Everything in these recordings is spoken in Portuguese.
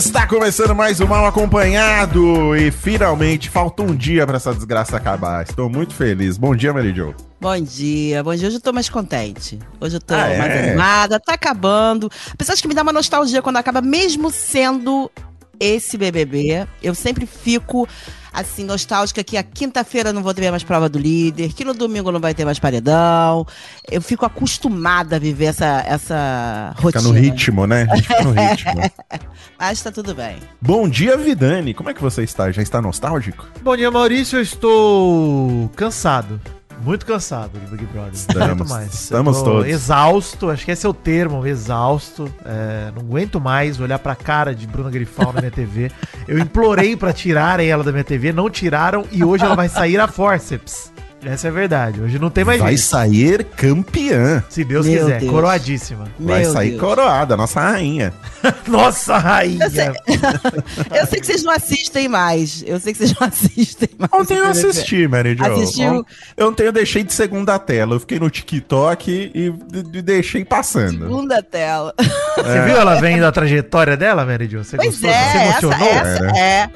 está começando mais um Mal Acompanhado e finalmente falta um dia para essa desgraça acabar. Estou muito feliz. Bom dia, Mary Jo. Bom dia, bom dia. Hoje eu tô mais contente. Hoje eu tô Ah, é? mais animada, tá acabando. Apesar de que me dá uma nostalgia quando acaba, mesmo sendo esse BBB. Eu sempre fico, assim, nostálgica que a quinta-feira não vou ter mais prova do líder, que no domingo não vai ter mais paredão. Eu fico acostumada a viver essa, essa Fica rotina. no ritmo, né? A gente fica no ritmo. Mas tá tudo bem. Bom dia, Vidani. Como é que você está? Já está nostálgico? Bom dia, Maurício. Eu estou cansado. Muito cansado do Big Brother. Estamos, Não aguento mais. estamos todos. Exausto, acho que esse é o termo, exausto. É, não aguento mais olhar pra cara de Bruna Grifal na minha TV. Eu implorei pra tirarem ela da minha TV, não tiraram e hoje ela vai sair a forceps. Essa é a verdade. Hoje não tem mais Vai jeito. sair campeã. Se Deus Meu quiser, Deus. coroadíssima. Vai Meu sair Deus. coroada, nossa rainha. Nossa, rainha! Eu sei, eu sei que vocês não assistem mais. Eu sei que vocês não assistem mais. Ontem eu assisti, Mary Jo. Assistiu? Ontem eu deixei de segunda tela. Eu fiquei no TikTok e de- de- deixei passando. Segunda tela. Você viu ela vendo a trajetória dela, Mary Jo? Você Pois gostou? é, Você essa, emocionou? essa é.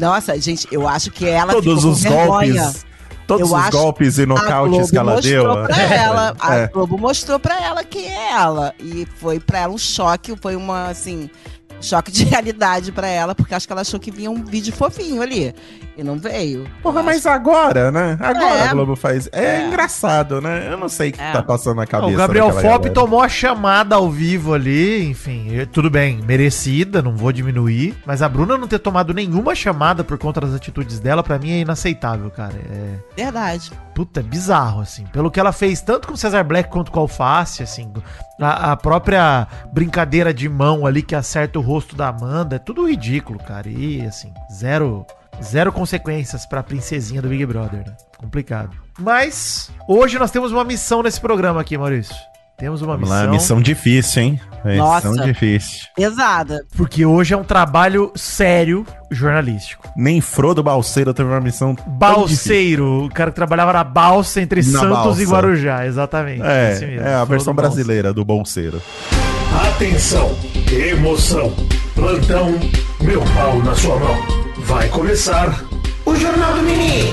Nossa, gente, eu acho que ela Todos ficou os com vergonha. Todos Eu os golpes e A nocautes que ela deu. pra ela, a É. Globo mostrou pra ela quem é ela. E foi pra ela um choque, foi uma, assim, choque de realidade pra ela, porque acho que ela achou que vinha um vídeo fofinho ali. E não veio. Porra, mas agora, né? Agora É. a Globo faz. É, É. engraçado, né? Eu não sei o que É. tá passando na cabeça. o Gabriel Fop galera. tomou a chamada ao vivo ali, enfim, tudo bem, merecida, não vou diminuir. Mas a Bruna não ter tomado nenhuma chamada por conta das atitudes dela, pra mim é inaceitável, cara. É, Verdade. puta, é bizarro, assim. Pelo que ela fez, tanto com o Cesar Black quanto com o Alface, assim. A, a própria brincadeira de mão ali que acerta o rosto da Amanda, é tudo ridículo, cara. E, assim, zero. Zero consequências pra princesinha do Big Brother, né? Complicado. Mas, hoje nós temos uma missão nesse programa aqui, Maurício. Temos uma Vamos missão. lá, missão difícil, hein? Missão Nossa. difícil. Pesada. Porque hoje é um trabalho sério jornalístico. Nem Frodo Balseiro teve uma missão. Balseiro, o cara que trabalhava na balsa entre Na Santos balsa. e Guarujá, exatamente. É, mesmo, é a Frodo versão Balsa. brasileira do Bolseiro. Atenção, emoção, plantão, meu pau na sua mão. Vai começar o Jornal do Mini.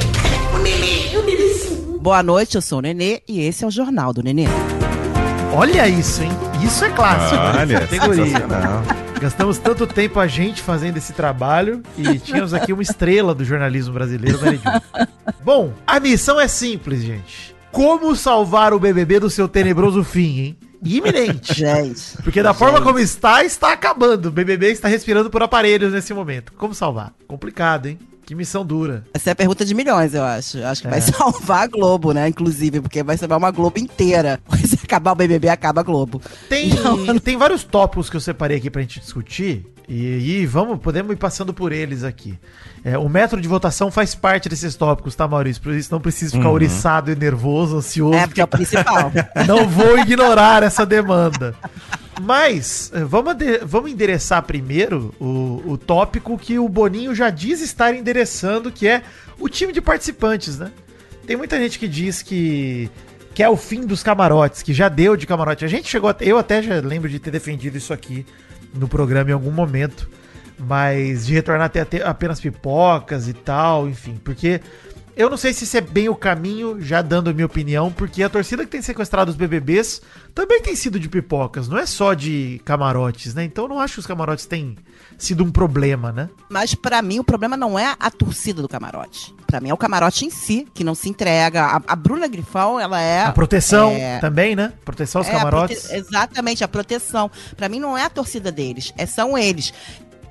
Boa noite, eu sou o Nenê e esse é o Jornal do Nenê. Olha isso, hein? Isso é clássico. Olha, Categoria. sensacional. Gastamos tanto tempo a gente fazendo esse trabalho e tínhamos aqui uma estrela do jornalismo brasileiro. Bom, a missão é simples, gente. Como salvar o BBB do seu tenebroso fim, hein? Iminente. Gente. Porque da forma como está, está acabando. O BBB está respirando por aparelhos nesse momento. Como salvar? Complicado, hein? Que missão dura. Essa é a pergunta de milhões, eu acho. Acho que vai É. salvar a Globo, né? Inclusive, porque vai salvar uma Globo inteira. Se acabar o BBB, acaba a Globo. Tem, Não, tem vários tópicos que eu separei aqui pra gente discutir. E, e vamos, podemos ir passando por eles aqui. É, o método de votação faz parte desses tópicos, tá, Maurício? Por isso não precisa ficar oriçado e nervoso, ansioso. É, porque é o principal. Não vou ignorar essa demanda. Mas, eh, vamos, vamos endereçar primeiro o, o tópico que o Boninho já diz estar endereçando, que é o time de participantes, né? Tem muita gente que diz que, que é o fim dos camarotes, que já deu de camarote. A gente chegou até, eu até já lembro de ter defendido isso aqui no programa em algum momento, mas de retornar até, apenas pipocas e tal, enfim, porque eu não sei se isso é bem o caminho, já dando a minha opinião, porque a torcida que tem sequestrado os BBBs também tem sido de pipocas, não é só de camarotes, né? Então eu não acho que os camarotes têm sido um problema, né? Mas pra mim o problema não é a torcida do camarote. Pra mim é o camarote em si, que não se entrega. A, a Bruna Grifão, ela é. A proteção é- também, né? Proteção aos é a camarotes. prote- Exatamente, a proteção. Pra mim não é a torcida deles, é, são eles.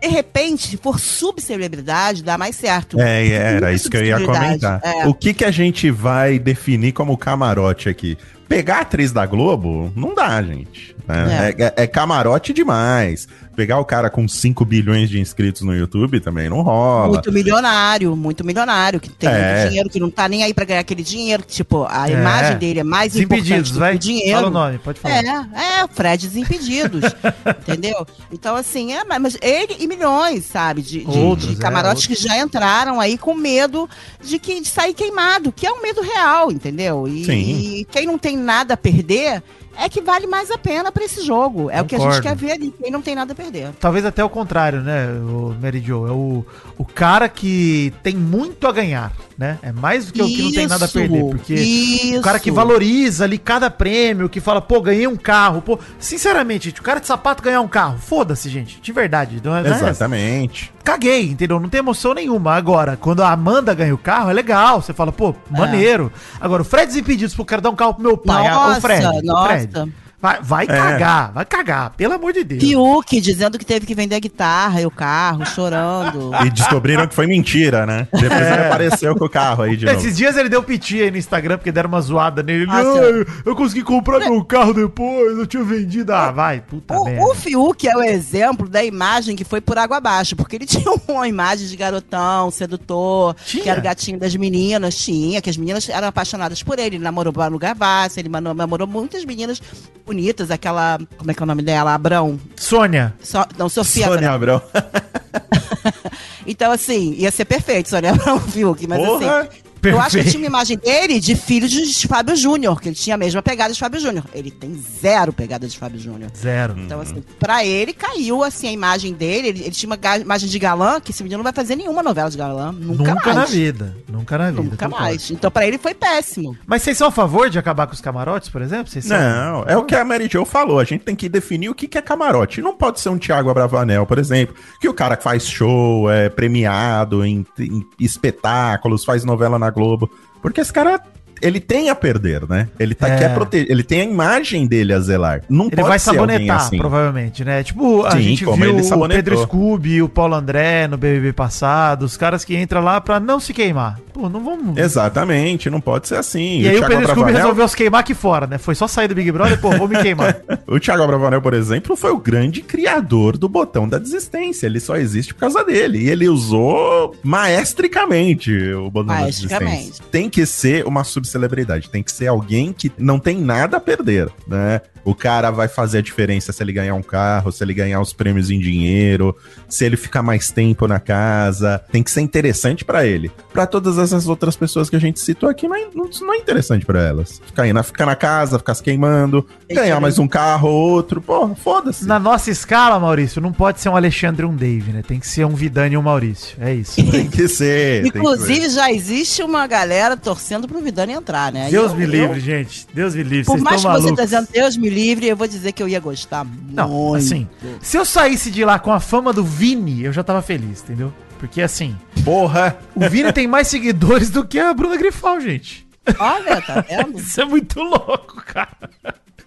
De repente, for subcelebridade, dá mais certo. É, era isso que eu ia comentar. é. O que que a gente vai definir como camarote aqui? Pegar a atriz da Globo, não dá, gente. né? É, é- é camarote demais. Pegar o cara com 5 bilhões de inscritos no YouTube também não rola. Muito milionário, muito milionário, que tem É. muito dinheiro, que não tá nem aí pra ganhar aquele dinheiro, que, tipo, a É. imagem dele é mais importante Desimpedidos, do vai. que o dinheiro. Fala o nome, pode falar. É, é, Fred Desimpedidos, entendeu? Então, assim, é, mas ele e milhões, sabe, de, de- Outros, de é, camarotes que já entraram aí com medo de, que, de sair queimado, que é um medo real, entendeu? E, Sim. e quem não tem nada a perder é que vale mais a pena pra esse jogo. É o que a gente Concordo. quer ver ali, quem não tem nada a perder. Talvez até o contrário, né, o Mary Jo? É o, o cara que tem muito a ganhar, né? É mais do que o que não tem nada a Isso, perder. Porque isso. o cara que valoriza ali cada prêmio, que fala, pô, ganhei um carro. Pô, sinceramente, gente, o cara de sapato ganhar um carro, foda-se, gente, de verdade. Não é, não é- Exatamente. Caguei, entendeu? Não tem emoção nenhuma. Agora, quando a Amanda ganha o carro, é legal. Você fala, pô, maneiro. Agora, o Fred Desimpedidos, pô, quero dar um carro pro meu pai. Ah, Nossa, o Fred, o nossa. Fred. Vai, vai cagar, vai cagar, pelo amor de Deus. Fiuk dizendo que teve que vender a guitarra e o carro, chorando. E descobriram que foi mentira, né? Depois ele apareceu com o carro aí de novo. Esses dias ele deu piti aí no Instagram porque deram uma zoada nele. Ele, Ah, "Ah, sim. eu, eu consegui comprar meu carro depois, eu tinha vendido. Ah, vai, puta merda. O, o Fiuk é o exemplo da imagem que foi por água abaixo, porque ele tinha uma imagem de garotão, sedutor, Tinha? que era o gatinho das meninas, tinha, que as meninas eram apaixonadas por ele. Ele namorou Manu Gavassi, ele namorou muitas meninas bonitas, aquela, como é que é o nome dela? Abrão. Sônia, So, não, Sofia Sônia Abrão. Abrão. Então, assim, ia ser perfeito, Sônia Abrão Fiuk, mas Porra! assim. Eu acho que eu Perfeito. tinha uma imagem dele de filho de Fábio Júnior, que ele tinha a mesma pegada de Fábio Júnior. Ele tem zero pegada de Fábio Júnior. zero. Então, assim, pra ele caiu assim a imagem dele. Ele, ele tinha uma imagem de galã, que esse menino não vai fazer nenhuma novela de galã. Nunca, Nunca, na mais. vida. Nunca na vida. Nunca mais. Então, pra ele foi péssimo. Mas vocês são a favor de acabar com os camarotes, por exemplo? Vocês são- Não, é o que a Mary Jo falou. A gente tem que definir o que que é camarote. Não pode ser um Thiago Abravanel, por exemplo, que o cara que faz show, é premiado em, em espetáculos, faz novela na Globo. Porque esse cara, ele tem a perder, né? Ele tá, É. quer proteger, ele tem a imagem dele a zelar. Não Ele pode vai ser sabonetar, assim. provavelmente, né? Tipo, a Sim, gente como viu ele o. Pedro Scooby e o Paulo André no BBB passado, os caras que entram lá pra não se queimar. Pô, não vamos... Exatamente, não pode ser assim. E aí o Thiago Pedro Scooby resolveu se queimar aqui fora, né? Foi só sair do Big Brother, pô, vou me queimar. O Thiago Abravanel, por exemplo, foi o grande criador do botão da desistência. Ele só existe por causa dele. E ele usou maestricamente o botão da Maestricamente. desistência. Tem que ser uma subcelebridade. Tem que ser alguém que não tem nada a perder, né? O cara vai fazer a diferença se ele ganhar um carro, se ele ganhar os prêmios em dinheiro, se ele ficar mais tempo na casa. Tem que ser interessante pra ele. Pra todas essas outras pessoas que a gente citou aqui, não é, não, é interessante pra elas. Ficar, aí na, ficar na casa, ficar se queimando, ganhar mais um carro ou outro. Pô, foda-se. Na nossa escala, Maurício, não pode ser um Alexandre e um Dave, né? Tem que ser um Vidani e um Maurício. É isso. Tem que ser. tem que Inclusive, ser. já existe uma galera torcendo pro Vidani entrar, né? Deus Eu- me eu- livre, gente. Deus me livre. Por Vocês mais estão que você malucos. tá dizendo Deus me livre, eu vou dizer que eu ia gostar Não, muito. assim, se eu saísse de lá com a fama do Vini, eu já tava feliz, entendeu? Porque assim, Porra! o Vini tem mais seguidores do que a Bruna Grifal, gente. Olha, tá vendo? Isso é muito louco, cara.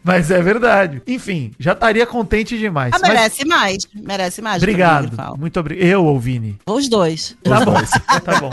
Mas é verdade. Enfim, já estaria contente demais. Ah, Mas- merece mais. Merece mais. Obrigado. Muito obrigado. Eu ou Vini? Os dois. Tá bom, tá bom.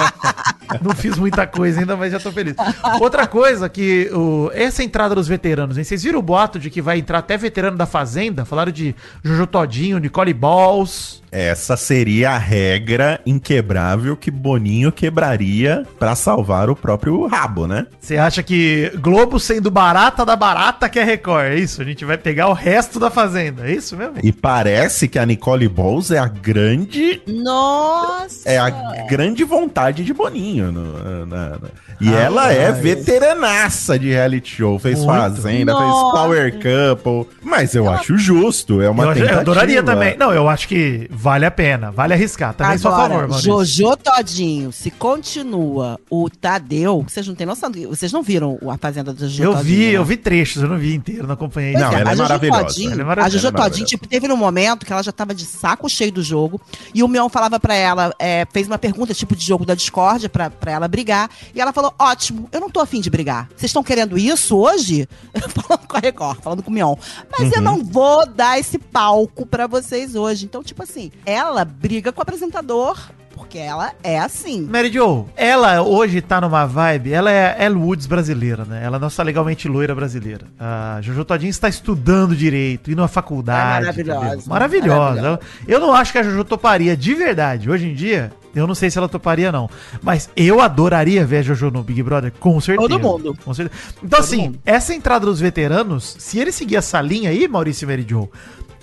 Não fiz muita coisa ainda, mas já tô feliz. Outra coisa que o, essa entrada dos veteranos, hein? Vocês viram o boato de que vai entrar até veterano da Fazenda? Falaram de Jojo Todinho, Nicole Balls. Essa seria a regra inquebrável que Boninho quebraria pra salvar o próprio rabo, né? Você acha que Globo sendo barata da barata que é Record? É isso? A gente vai pegar o resto da Fazenda. É isso mesmo? E parece que a Nicole Balls é a grande Nossa! é a grande vontade de Boninho. no- na- na- E Ah, ela é mas- veteranaça de reality show. Fez Muito. Fazenda, Nossa. fez Power Couple. Mas eu acho justo. É uma Eu, tentativa. eu adoraria também. Não, eu acho que vale a pena. Vale arriscar. Também sou a Agora, favor, Maurício. Jojo Todinho, se continua o Tadeu, vocês não têm noção, vocês não viram a Fazenda do Jojo Eu Todinho, vi, né? eu vi trechos, eu não vi inteiro, não acompanhei. Pois Não, ela é a Jojo maravilhosa. Todinho, Ela é maravilhosa. a Jojo Ela é Todinho, tipo, teve num momento que ela já tava de saco cheio do jogo, e o Mion falava pra ela, é, fez uma pergunta, tipo de jogo da discórdia, pra, pra ela brigar, e ela falou, ótimo, eu não tô afim de brigar. Vocês estão querendo isso hoje? falando com a Record, falando com o Mion. Mas eu não vou dar esse palco pra vocês hoje. Então, tipo assim, ela briga com o apresentador porque ela é assim. Mary Jo, ela hoje tá numa vibe, ela é Elle Woods brasileira, né? Ela é nossa legalmente loira brasileira. A Jojo Todinho está estudando direito, indo à faculdade. É maravilhosa. Maravilhosa. Maravilhosa. Eu não acho que a Jojo toparia de verdade. Hoje em dia, eu não sei se ela toparia, não. Mas eu adoraria ver a Jojo no Big Brother, com certeza. Todo mundo. Com certeza. Então, Todo assim, mundo. essa entrada dos veteranos, se ele seguir essa linha aí, Maurício e Mary Jo,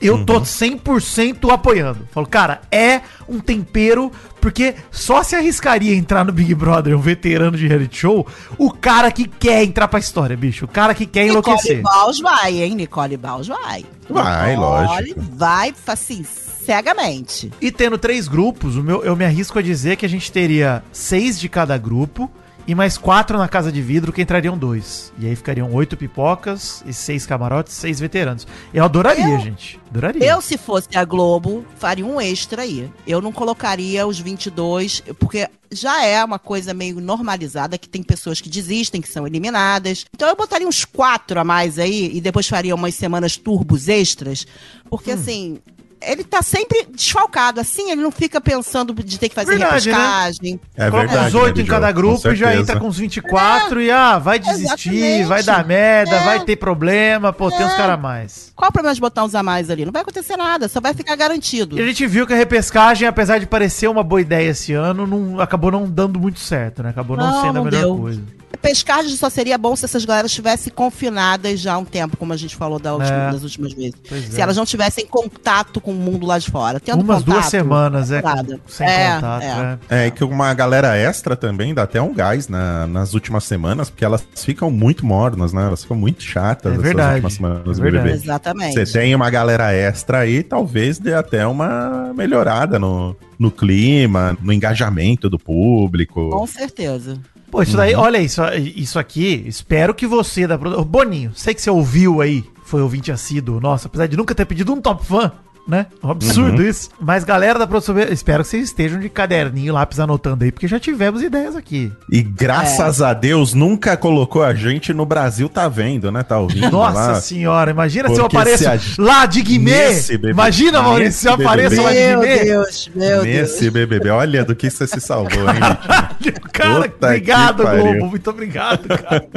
eu tô 100% apoiando. Falo, cara, é um tempero, porque só se arriscaria entrar no Big Brother um veterano de reality show, o cara que quer entrar pra história, bicho. O cara que quer enlouquecer. Nicole Baus vai, hein? Nicole Baus vai. Vai, Nicole lógico. Vai, assim, cegamente. E tendo três grupos, o meu, eu me arrisco a dizer que a gente teria seis de cada grupo e mais quatro na casa de vidro que entrariam dois. E aí ficariam oito pipocas e seis camarotes, seis veteranos. Eu adoraria, Eu- gente. Adoraria. Eu, se fosse a Globo, faria um extra aí. Eu não colocaria os 22, porque já é uma coisa meio normalizada, que tem pessoas que desistem, que são eliminadas. Então eu botaria uns quatro a mais aí, e depois faria umas semanas turbos extras, porque assim... Ele tá sempre desfalcado, assim, ele não fica pensando de ter que fazer Verdade, né? repescagem. É Coloca verdade. os oito Mary em cada grupo e já entra com os 24 e ah, vai desistir, Exatamente. vai dar merda, É. vai ter problema, pô, tem uns É. caras a mais. Qual o problema de botar uns a mais ali? Não vai acontecer nada, só vai ficar garantido. E a gente viu que a repescagem, apesar de parecer uma boa ideia esse ano, não, acabou não dando muito certo, né? Acabou não, Não, sendo a melhor deu. coisa. Pescagem só seria bom se essas galeras estivessem confinadas já há um tempo, como a gente falou da última- É. das últimas vezes. Pois Se é. elas não tivessem contato com o mundo lá de fora. Tendo Umas duas contato, semanas, é, nada. sem É, contato, é. é. É que uma galera extra também dá até um gás na- nas últimas semanas, porque elas ficam muito mornas, né? Elas ficam muito chatas É verdade, últimas semanas é verdade. BBB. Exatamente. Você tem uma galera extra aí, talvez dê até uma melhorada no, no clima, no engajamento do público. Com certeza. Pô, isso daí, olha isso, isso aqui, espero que você da Boninho, sei que você ouviu aí, foi ouvinte assíduo, nossa, apesar de nunca ter pedido um top fã, né? Um absurdo isso. Mas galera da produção, espero que vocês estejam de caderninho, lápis anotando aí, porque já tivemos ideias aqui. E graças a Deus nunca colocou a gente no Brasil, tá vendo, né? Tá ouvindo Nossa lá. senhora, imagina se eu Porque apareço se a- lá de Guimê. Imagina, Maurício, se eu apareço lá de Meu Guimê. Deus, meu Deus. Nesse BBB, olha do que você se salvou, hein? Cara, Puta obrigado. Globo. Muito obrigado, cara.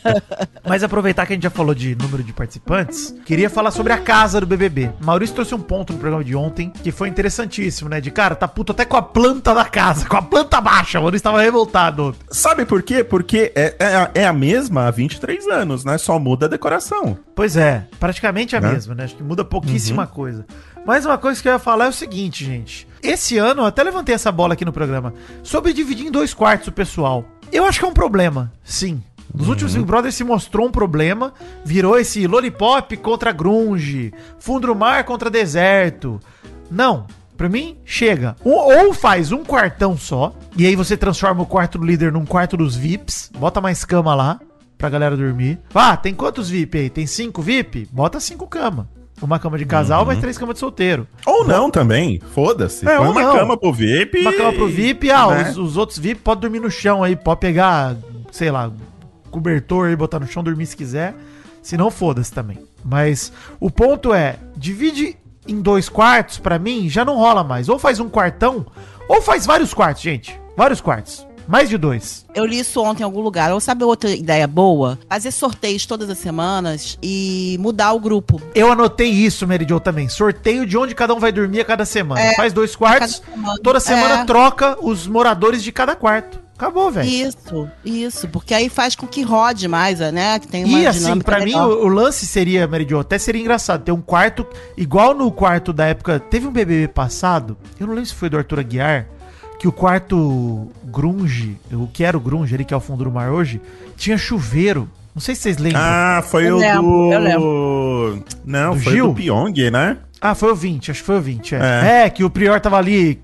Mas aproveitar que a gente já falou de número de participantes, queria falar sobre a casa do BBB. Maurício trouxe um ponto no programa de ontem que foi interessantíssimo, né? De cara, tá puto até com a planta da casa, com a planta baixa. O Maurício tava revoltado. Sabe por quê? Porque é, é, a- é a mesma há 23 anos, né? Só muda a decoração. Pois é, praticamente a Né? mesma, né? Acho que muda pouquíssima coisa. Mas uma coisa que eu ia falar é o seguinte, gente. Esse ano, eu até levantei essa bola aqui no programa, sobre dividir em dois quartos o pessoal. Eu acho que é um problema, sim. Nos últimos Big Brothers se mostrou um problema, virou esse lollipop contra grunge, fundo do mar contra deserto. Não, pra mim, chega. Ou faz um quartão só, e aí você transforma o quarto do líder num quarto dos VIPs, bota mais cama lá, pra galera dormir. Ah, tem quantos VIP aí? Tem cinco VIP? Bota cinco cama. Uma cama de casal, mais três camas de solteiro. Ou não também, foda-se. É, Põe uma não. cama pro VIP. Uma cama pro VIP, ah, né? os, os outros VIP podem dormir no chão aí, pode pegar, sei lá, cobertor e botar no chão, dormir se quiser. Se não, foda-se também. Mas o ponto é, divide em dois quartos, pra mim, já não rola mais. Ou faz um quartão, ou faz vários quartos, gente. Vários quartos. Mais de dois. Eu li isso ontem em algum lugar. Ou sabe outra ideia boa? Fazer sorteios todas as semanas e mudar o grupo. Eu anotei isso, Meridion, também. Sorteio de onde cada um vai dormir a cada semana. É, Faz dois quartos, semana. toda semana É. troca os moradores de cada quarto. Acabou, velho. Isso, isso. Porque aí faz com que rode mais, né? Que tem uma E assim, pra mim, legal. o, o lance seria, Meridion, até seria engraçado ter um quarto, igual no quarto da época. Teve um BBB passado, eu não lembro se foi do Arthur Aguiar, que o quarto Grunge, o que era o Grunge ali, que é o fundo do mar hoje, tinha chuveiro. Não sei se vocês lembram. Ah, Ah, foi Eu o lembro, eu do. Não, Do foi Gil? do Pyong, né? Foi o 20, acho que foi o 20. É, É, que o Prior tava ali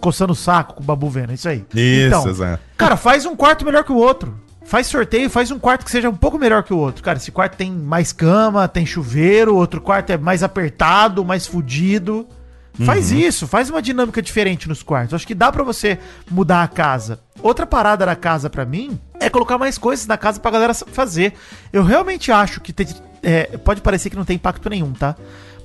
coçando o saco com o Babu vendo, é isso aí. Isso, exato. Cara, faz um quarto melhor que o outro. Faz sorteio, faz um quarto que seja um pouco melhor que o outro. Cara, esse quarto tem mais cama, tem chuveiro, outro quarto é mais apertado, mais fudido. Faz isso, faz uma dinâmica diferente nos quartos. Acho que dá pra você mudar a casa. Outra parada da casa pra mim é colocar mais coisas na casa pra galera fazer. Eu realmente acho que tem- é, pode parecer que não tem impacto nenhum, tá?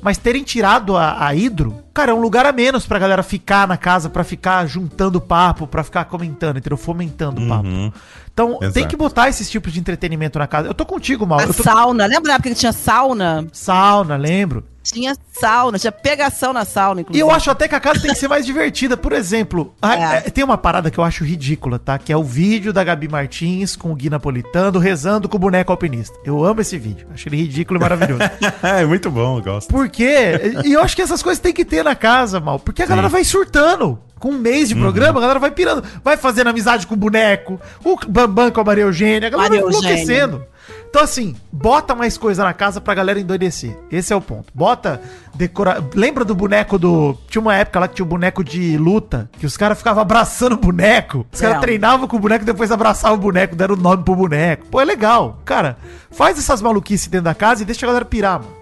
Mas terem tirado a, a hidro, cara, é um lugar a menos pra galera ficar na casa, pra ficar juntando papo, pra ficar comentando, entendeu? Fomentando o papo. Uhum. Então tem Exato. que botar esses tipos de entretenimento na casa. Eu tô contigo, Mal. A tô... sauna, lembra na época que tinha sauna? Sauna, lembro. Tinha sauna, tinha pegação na sauna, E inclusive. eu acho até que a casa tem que ser mais divertida. Por exemplo, a- É. é, tem uma parada que eu acho ridícula, tá? Que é o vídeo da Gabi Martins com o Gui Napolitano rezando com o boneco alpinista. Eu amo esse vídeo. Acho ele ridículo e maravilhoso. é muito bom, eu gosto. Por quê? E eu acho que essas coisas tem que ter na casa, mal. Porque a galera vai surtando. Com um mês de programa, a galera vai pirando. Vai fazendo amizade com o boneco. O Bambam com a Maria Eugênia. A galera Maria vai Eugênia. Então, assim, bota mais coisa na casa pra galera endoidecer. Esse é o ponto. Bota decora... Lembra do boneco do. Tinha uma época lá que tinha o boneco de luta, que os caras ficavam abraçando o boneco. Os caras É. treinavam com o boneco e depois abraçavam o boneco, deram o nome pro boneco. Pô, é legal. Cara, faz essas maluquices dentro da casa e deixa a galera pirar, mano.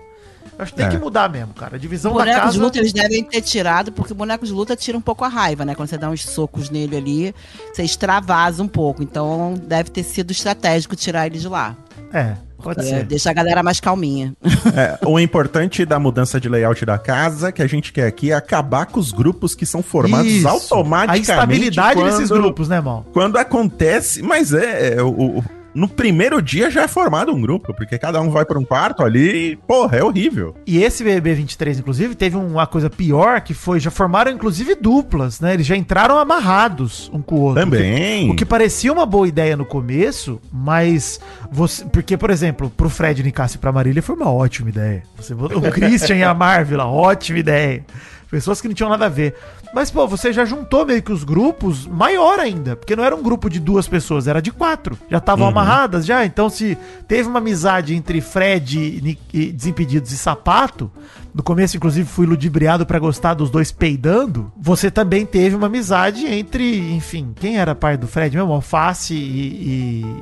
Acho que tem É. que mudar mesmo, cara. A divisão da Boneco casa. de luta eles devem ter tirado, porque o boneco de luta tira um pouco a raiva, né? Quando você dá uns socos nele ali, você extravasa um pouco. Então deve ter sido estratégico tirar ele de lá. É, pode É, ser. deixa a galera mais calminha. É, o importante da mudança de layout da casa que a gente quer aqui é acabar com os grupos que são formados Isso. automaticamente. A instabilidade quando- desses grupos, né, mal? Quando acontece, mas é, é, o, o- no primeiro dia já é formado um grupo, porque cada um vai para um quarto ali e, porra, é horrível. E esse BBB 23, inclusive, teve uma coisa pior que foi, já formaram inclusive duplas, né? Eles já entraram amarrados um com o outro. Também. O que, o que parecia uma boa ideia no começo, mas você, porque por exemplo, pro Fred Nicasse e pra Marília foi uma ótima ideia. Você o Christian e a Marvel, ótima ideia. Pessoas que não tinham nada a ver. Mas, pô, você já juntou meio que os grupos maior ainda. Porque não era um grupo de duas pessoas, era de quatro. Já estavam Uhum. amarradas já. Então, se teve uma amizade entre Fred e, e Desimpedidos e Sapato, no começo, inclusive, fui ludibriado pra gostar dos dois peidando. Você também teve uma amizade entre, enfim, quem era pai do Fred mesmo? Alface e,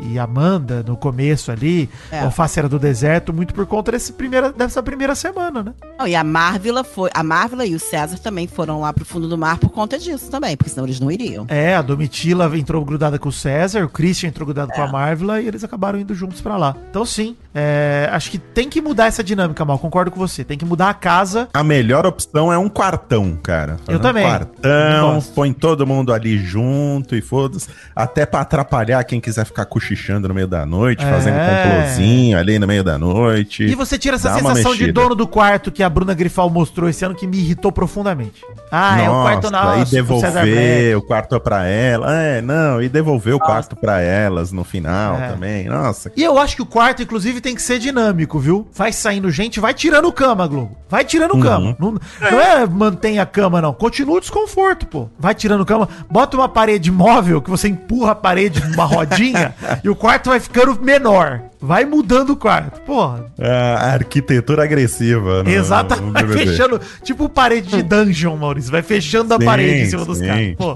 e- e Amanda no começo ali. É. Alface era do deserto, muito por conta desse primeira, dessa primeira semana, né? Não, e a Marvila foi. A Marvila e o César também foram lá pro fundo do mar por conta disso também, porque senão eles não iriam. É, a Domitila entrou grudada com o César, o Christian entrou grudado É. com a Marvila e eles acabaram indo juntos pra lá. Então, sim, é, acho que tem que mudar essa dinâmica, Mal. Concordo com você. Tem que mudar a casa. A melhor opção é um quartão, cara. Eu um também. Quartão, põe todo mundo ali junto e foda-se. Até pra atrapalhar quem quiser ficar cochichando no meio da noite, É. fazendo complozinho ali no meio da noite. E você tira essa sensação de dono do quarto que a Bruna Grifal mostrou esse ano que me irritou profundamente. Ah, é o Nossa, quarto nosso. E devolver o quarto pra ela. É, não, e devolver o quarto pra elas no final É. também. Nossa. E eu acho que o quarto, inclusive, tem que ser dinâmico, viu? Vai saindo gente, vai tirando cama, Globo. Vai tirando Uhum. cama. Não, não é mantém a cama, não. Continua o desconforto, pô. Vai tirando cama. Bota uma parede móvel que você empurra a parede numa rodinha e o quarto vai ficando menor. Vai mudando o quarto. Porra. A arquitetura agressiva. no- Exato. no Vai BBB. fechando. Tipo parede de dungeon, Maurício. Vai fechando a Sim, parede em cima dos sim. caras. Pô.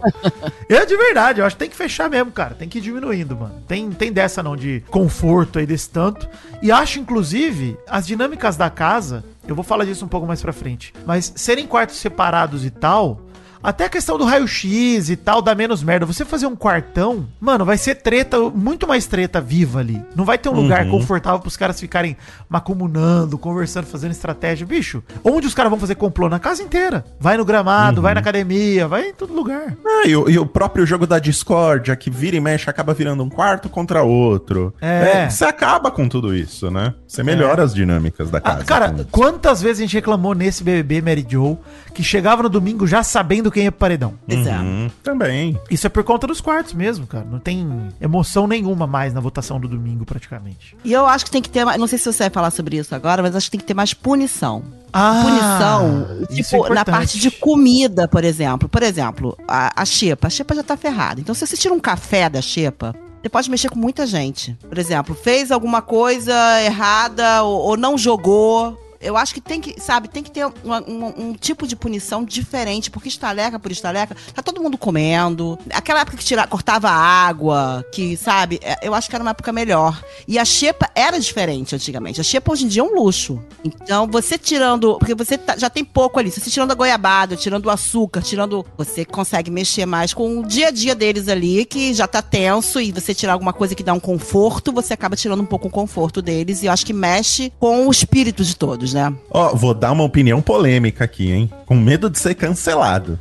Eu de verdade, eu acho que tem que fechar mesmo, cara. Tem que ir diminuindo, mano. Tem, tem dessa não de conforto aí desse tanto. E acho, inclusive, as dinâmicas da casa. Eu vou falar disso um pouco mais pra frente. Mas serem quartos separados e tal. Até a questão do raio-x e tal dá menos merda. Você fazer um quartão, mano, vai ser treta, muito mais treta viva ali. Não vai ter um lugar Uhum. confortável pros caras ficarem macumunando, conversando, fazendo estratégia. Bicho, onde os caras vão fazer complô? Na casa inteira. Vai no gramado, vai na academia, vai em todo lugar. Ah, e, o, e o próprio jogo da discórdia, que vira e mexe, acaba virando um quarto contra outro. É. Você acaba com tudo isso, né? Você melhora as dinâmicas da Ah, casa. cara, com isso. quantas vezes a gente reclamou nesse BBB Mary Joe que chegava no domingo já sabendo quem ia pro paredão? É. Uhum, também. Isso é por conta dos quartos mesmo, cara. Não tem emoção nenhuma mais na votação do domingo, praticamente. E eu acho que tem que ter. mais- Não sei se você vai falar sobre isso agora, mas acho que tem que ter mais punição. Ah, punição, isso é tipo, na parte de comida, por exemplo. Por exemplo, a, a xepa. A xepa já tá ferrada. Então, se você tira um café da xepa, você pode mexer com muita gente. Por exemplo, fez alguma coisa errada ou, ou não jogou. Eu acho que tem que, sabe, tem que ter uma- um, um tipo de punição diferente, porque estaleca por estaleca, tá todo mundo comendo. Aquela época que tira, cortava água, que, sabe, é, eu acho que era uma época melhor. E a xepa era diferente antigamente. A xepa hoje em dia é um luxo. Então, você tirando, porque você tá- já tem pouco ali, você tirando a goiabada, tirando o açúcar, tirando. Você consegue mexer mais com o dia a dia deles ali, que já tá tenso, e você tirar alguma coisa que dá um conforto, você acaba tirando um pouco o conforto deles. E eu acho que mexe com o espírito de todos, né? Ó, vou dar uma opinião polêmica aqui, hein? Com medo de ser cancelado.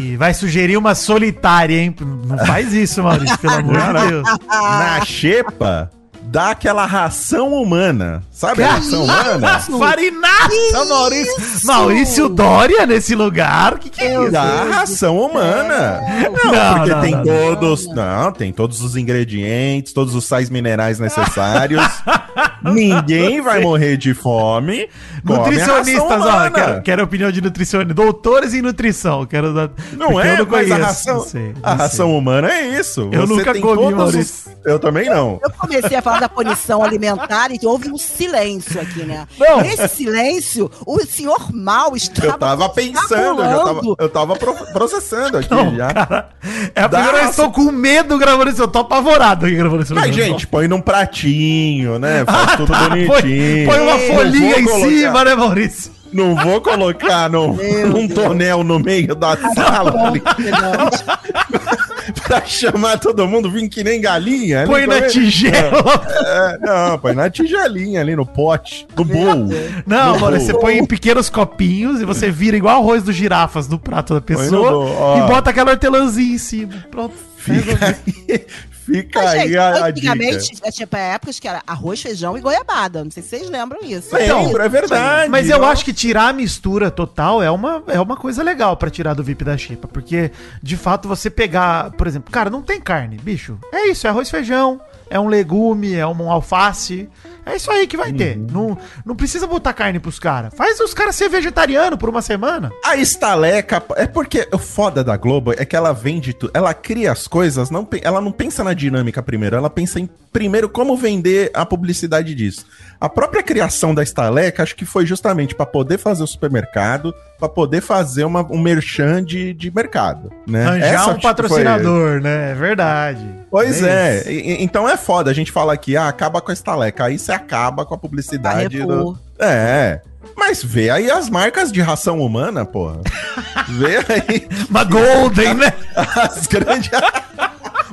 E vai sugerir uma solitária, hein? Não faz isso, Maurício, pelo amor de Deus. Na xepa, dá aquela ração humana. Sabe a ração humana? Farinaça, Maurício. Maurício Dória nesse lugar? Que que é isso? Da ração humana. Não, Não, porque não, tem não, todos. Não, tem todos os ingredientes, todos os sais minerais necessários. Ninguém vai morrer de fome. Nutricionistas, ó, quero, quero a opinião de nutricionistas. Doutores em nutrição, quero dar. Não é, eu não mas a ração, não sei, a ração humana é isso. Eu nunca tem comi, todos Maurício. os- Eu também não. Eu comecei a falar da punição alimentar e houve um silêncio aqui, né? Não. Nesse silêncio, o senhor mal estava. Eu tava pensando, eu tava, eu tava pro- processando aqui Não, já. cara, é a primeira vez que eu tô com medo gravando isso. Eu tô apavorado aqui gravando isso. Mas, gente, põe num pratinho, né? Faz tudo Põe, bonitinho. põe uma Não folhinha em colocar- cima, né, Maurício? Não vou colocar num, num tonel no meio da sala ali, Não, pra chamar todo mundo, vim que nem galinha. ali Põe na tigela. É, não, põe na tigelinha ali, no pote, no bowl. Não, No mano, você põe em pequenos copinhos e você vira igual arroz dos girafas no prato da pessoa e bota aquela hortelãzinha em cima. Pronto. Fica aí, fica Mas, aí gente, a, a dica. antigamente, é, tipo, é épocas que era arroz, feijão e goiabada. Não sei se vocês lembram isso. Lembro, é verdade. Mas eu ó. acho que tirar a mistura total é uma, é uma coisa legal pra tirar do VIP da xepa. Porque, de fato, você pegar, por exemplo, cara, não tem carne, bicho. É isso, é arroz e feijão, é um legume, é um alface. É isso aí que vai ter. Uhum. Não, não precisa botar carne pros caras. Faz os caras ser vegetariano por uma semana. A estaleca, é porque o foda da Globo é que ela vende tudo, ela cria as coisas, não, ela não pensa na dinâmica primeiro, ela pensa em primeiro como vender a publicidade disso. A própria criação da estaleca, acho que foi justamente pra poder fazer o supermercado, pra poder fazer uma, um merchan de, de mercado, né? Arranjar Essa, um que foi- patrocinador, né? É verdade. Pois é, isso. e- então é foda, a gente fala aqui, ah, acaba com a estaleca, aí você acaba com a publicidade Carrefour. do... É, mas vê aí as marcas de ração humana, porra. vê aí Uma Golden, né? as grandes...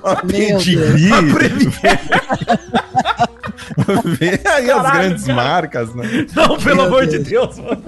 A Meu pedigree. Vê aí as Caralho, grandes cara. marcas, né? Não, pelo Meu amor Deus. de Deus, mano.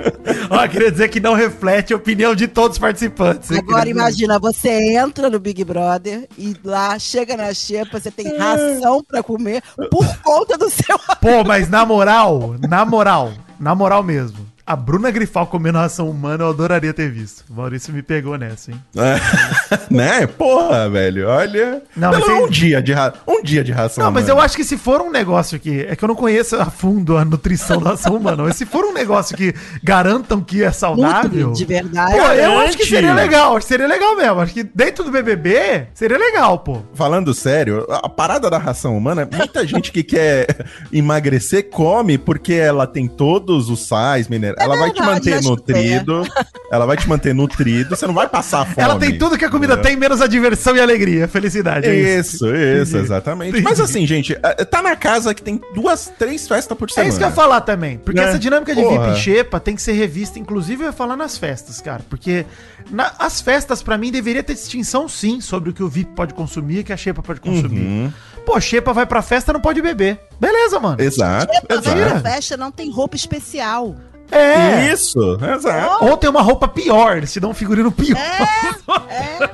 Ó, queria dizer que não reflete a opinião de todos os participantes. Agora imagina, você entra no Big Brother e lá chega na xepa, você tem ração pra comer por conta do seu. Pô, mas na moral, na moral, na moral mesmo. A Bruna Grifal comendo ração humana eu adoraria ter visto. O Maurício me pegou nessa, hein? É, né? Porra, velho, olha. Não, Não, mas mas você- um dia de ra... um dia de ração. Não, mas humana. eu acho que se for um negócio que. É que eu não conheço a fundo a nutrição da ração humana, mas se for um negócio que garantam que é saudável. Nutre de verdade. Pô, eu acho que seria legal, acho que seria legal mesmo. Acho que dentro do BBB seria legal, pô. Falando sério, a parada da ração humana, muita gente que quer emagrecer come porque ela tem todos os sais, minerais. Ela vai te manter que nutrido. Ela vai te manter nutrido, você não vai passar fome. Ela tem tudo que a comida tem, menos a diversão e a alegria, felicidade. é Isso, isso, Entendi. exatamente. Mas Entendi. assim, gente, é, tá na casa que tem duas, três festas por É semana. isso que eu ia falar também. Porque Né? essa dinâmica de Porra. VIP e Xepa tem que ser revista, inclusive eu ia falar nas festas, cara. Porque na- as festas, pra mim, deveria ter distinção sim sobre o que o VIP pode consumir e que a Xepa pode consumir. Uhum. Pô, Xepa vai pra festa, não pode beber. Beleza, mano. Exato, Xepa vai exato. na festa, não tem roupa especial. É. Isso, exato. Ou tem uma roupa pior, eles te dão um figurino pior. É,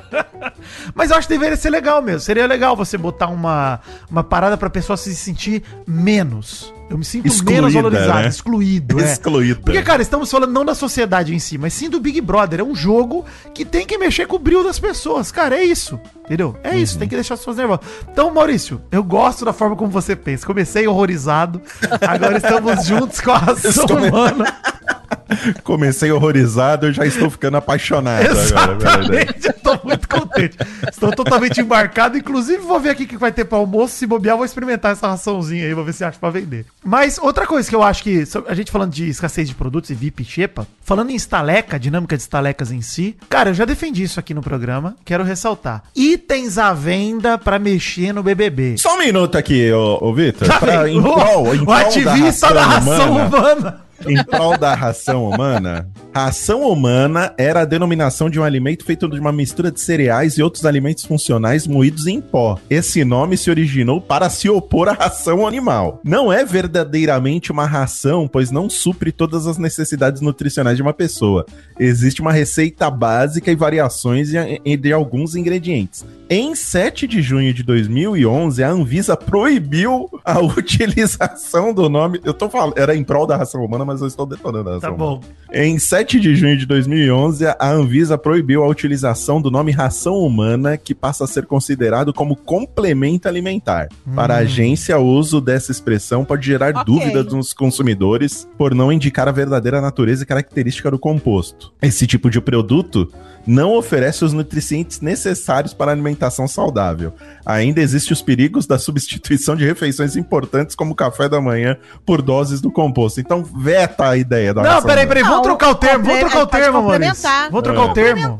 Mas eu acho que deveria ser legal mesmo. Seria legal você botar uma, uma parada pra pessoa se sentir menos. Eu me sinto Excluída, menos valorizado, né? excluído. é. Excluída. Porque, cara, estamos falando não da sociedade em si, mas sim do Big Brother. É um jogo que tem que mexer com o brilho das pessoas. Cara, é isso. Entendeu? É isso, Uhum. tem que deixar as pessoas nervosas. Então, Maurício, eu gosto da forma como você pensa. Comecei horrorizado, agora estamos juntos com a ação humana. Comecei horrorizado, eu já estou ficando apaixonado agora, velho. Exatamente, eu tô muito contente. Estou totalmente embarcado. Inclusive, vou ver aqui o que vai ter para almoço. Se bobear, vou experimentar essa raçãozinha aí, vou ver se acha para vender. Mas outra coisa que eu acho que, a gente falando de escassez de produtos e VIP Xepa, falando em estaleca, dinâmica de estalecas em si, cara, eu já defendi isso aqui no programa, quero ressaltar. Itens à venda para mexer no BBB. Só um minuto aqui, ô, ô Vitor. Tá pra- em em o, o prol ativista da ração humana. humana. Em prol da ração humana, ração humana era a denominação de um alimento feito de uma mistura de cereais e outros alimentos funcionais moídos em pó. Esse nome se originou para se opor à ração animal. Não é verdadeiramente uma ração, pois não supre todas as necessidades nutricionais de uma pessoa. Existe uma receita básica e variações de, alguns ingredientes. Em 7 de junho de 2011, a Anvisa proibiu a utilização do nome. Eu tô falando, era em prol da ração humana, mas eu estou detonando a ração Tá humana. bom. Em 7 de junho de 2011, a Anvisa proibiu a utilização do nome ração humana, que passa a ser considerado como complemento alimentar. Para a agência, o uso dessa expressão pode gerar Ok. dúvidas nos consumidores por não indicar a verdadeira natureza e característica do composto. Esse tipo de produto não oferece os nutrientes necessários para a alimentação saudável. Ainda existem os perigos da substituição de refeições importantes como o café da manhã por doses do composto. Então, veta a ideia da Não, ração peraí, peraí, vamos trocar o termo, vamos trocar o pode termo, complementar. Vamos trocar o termo.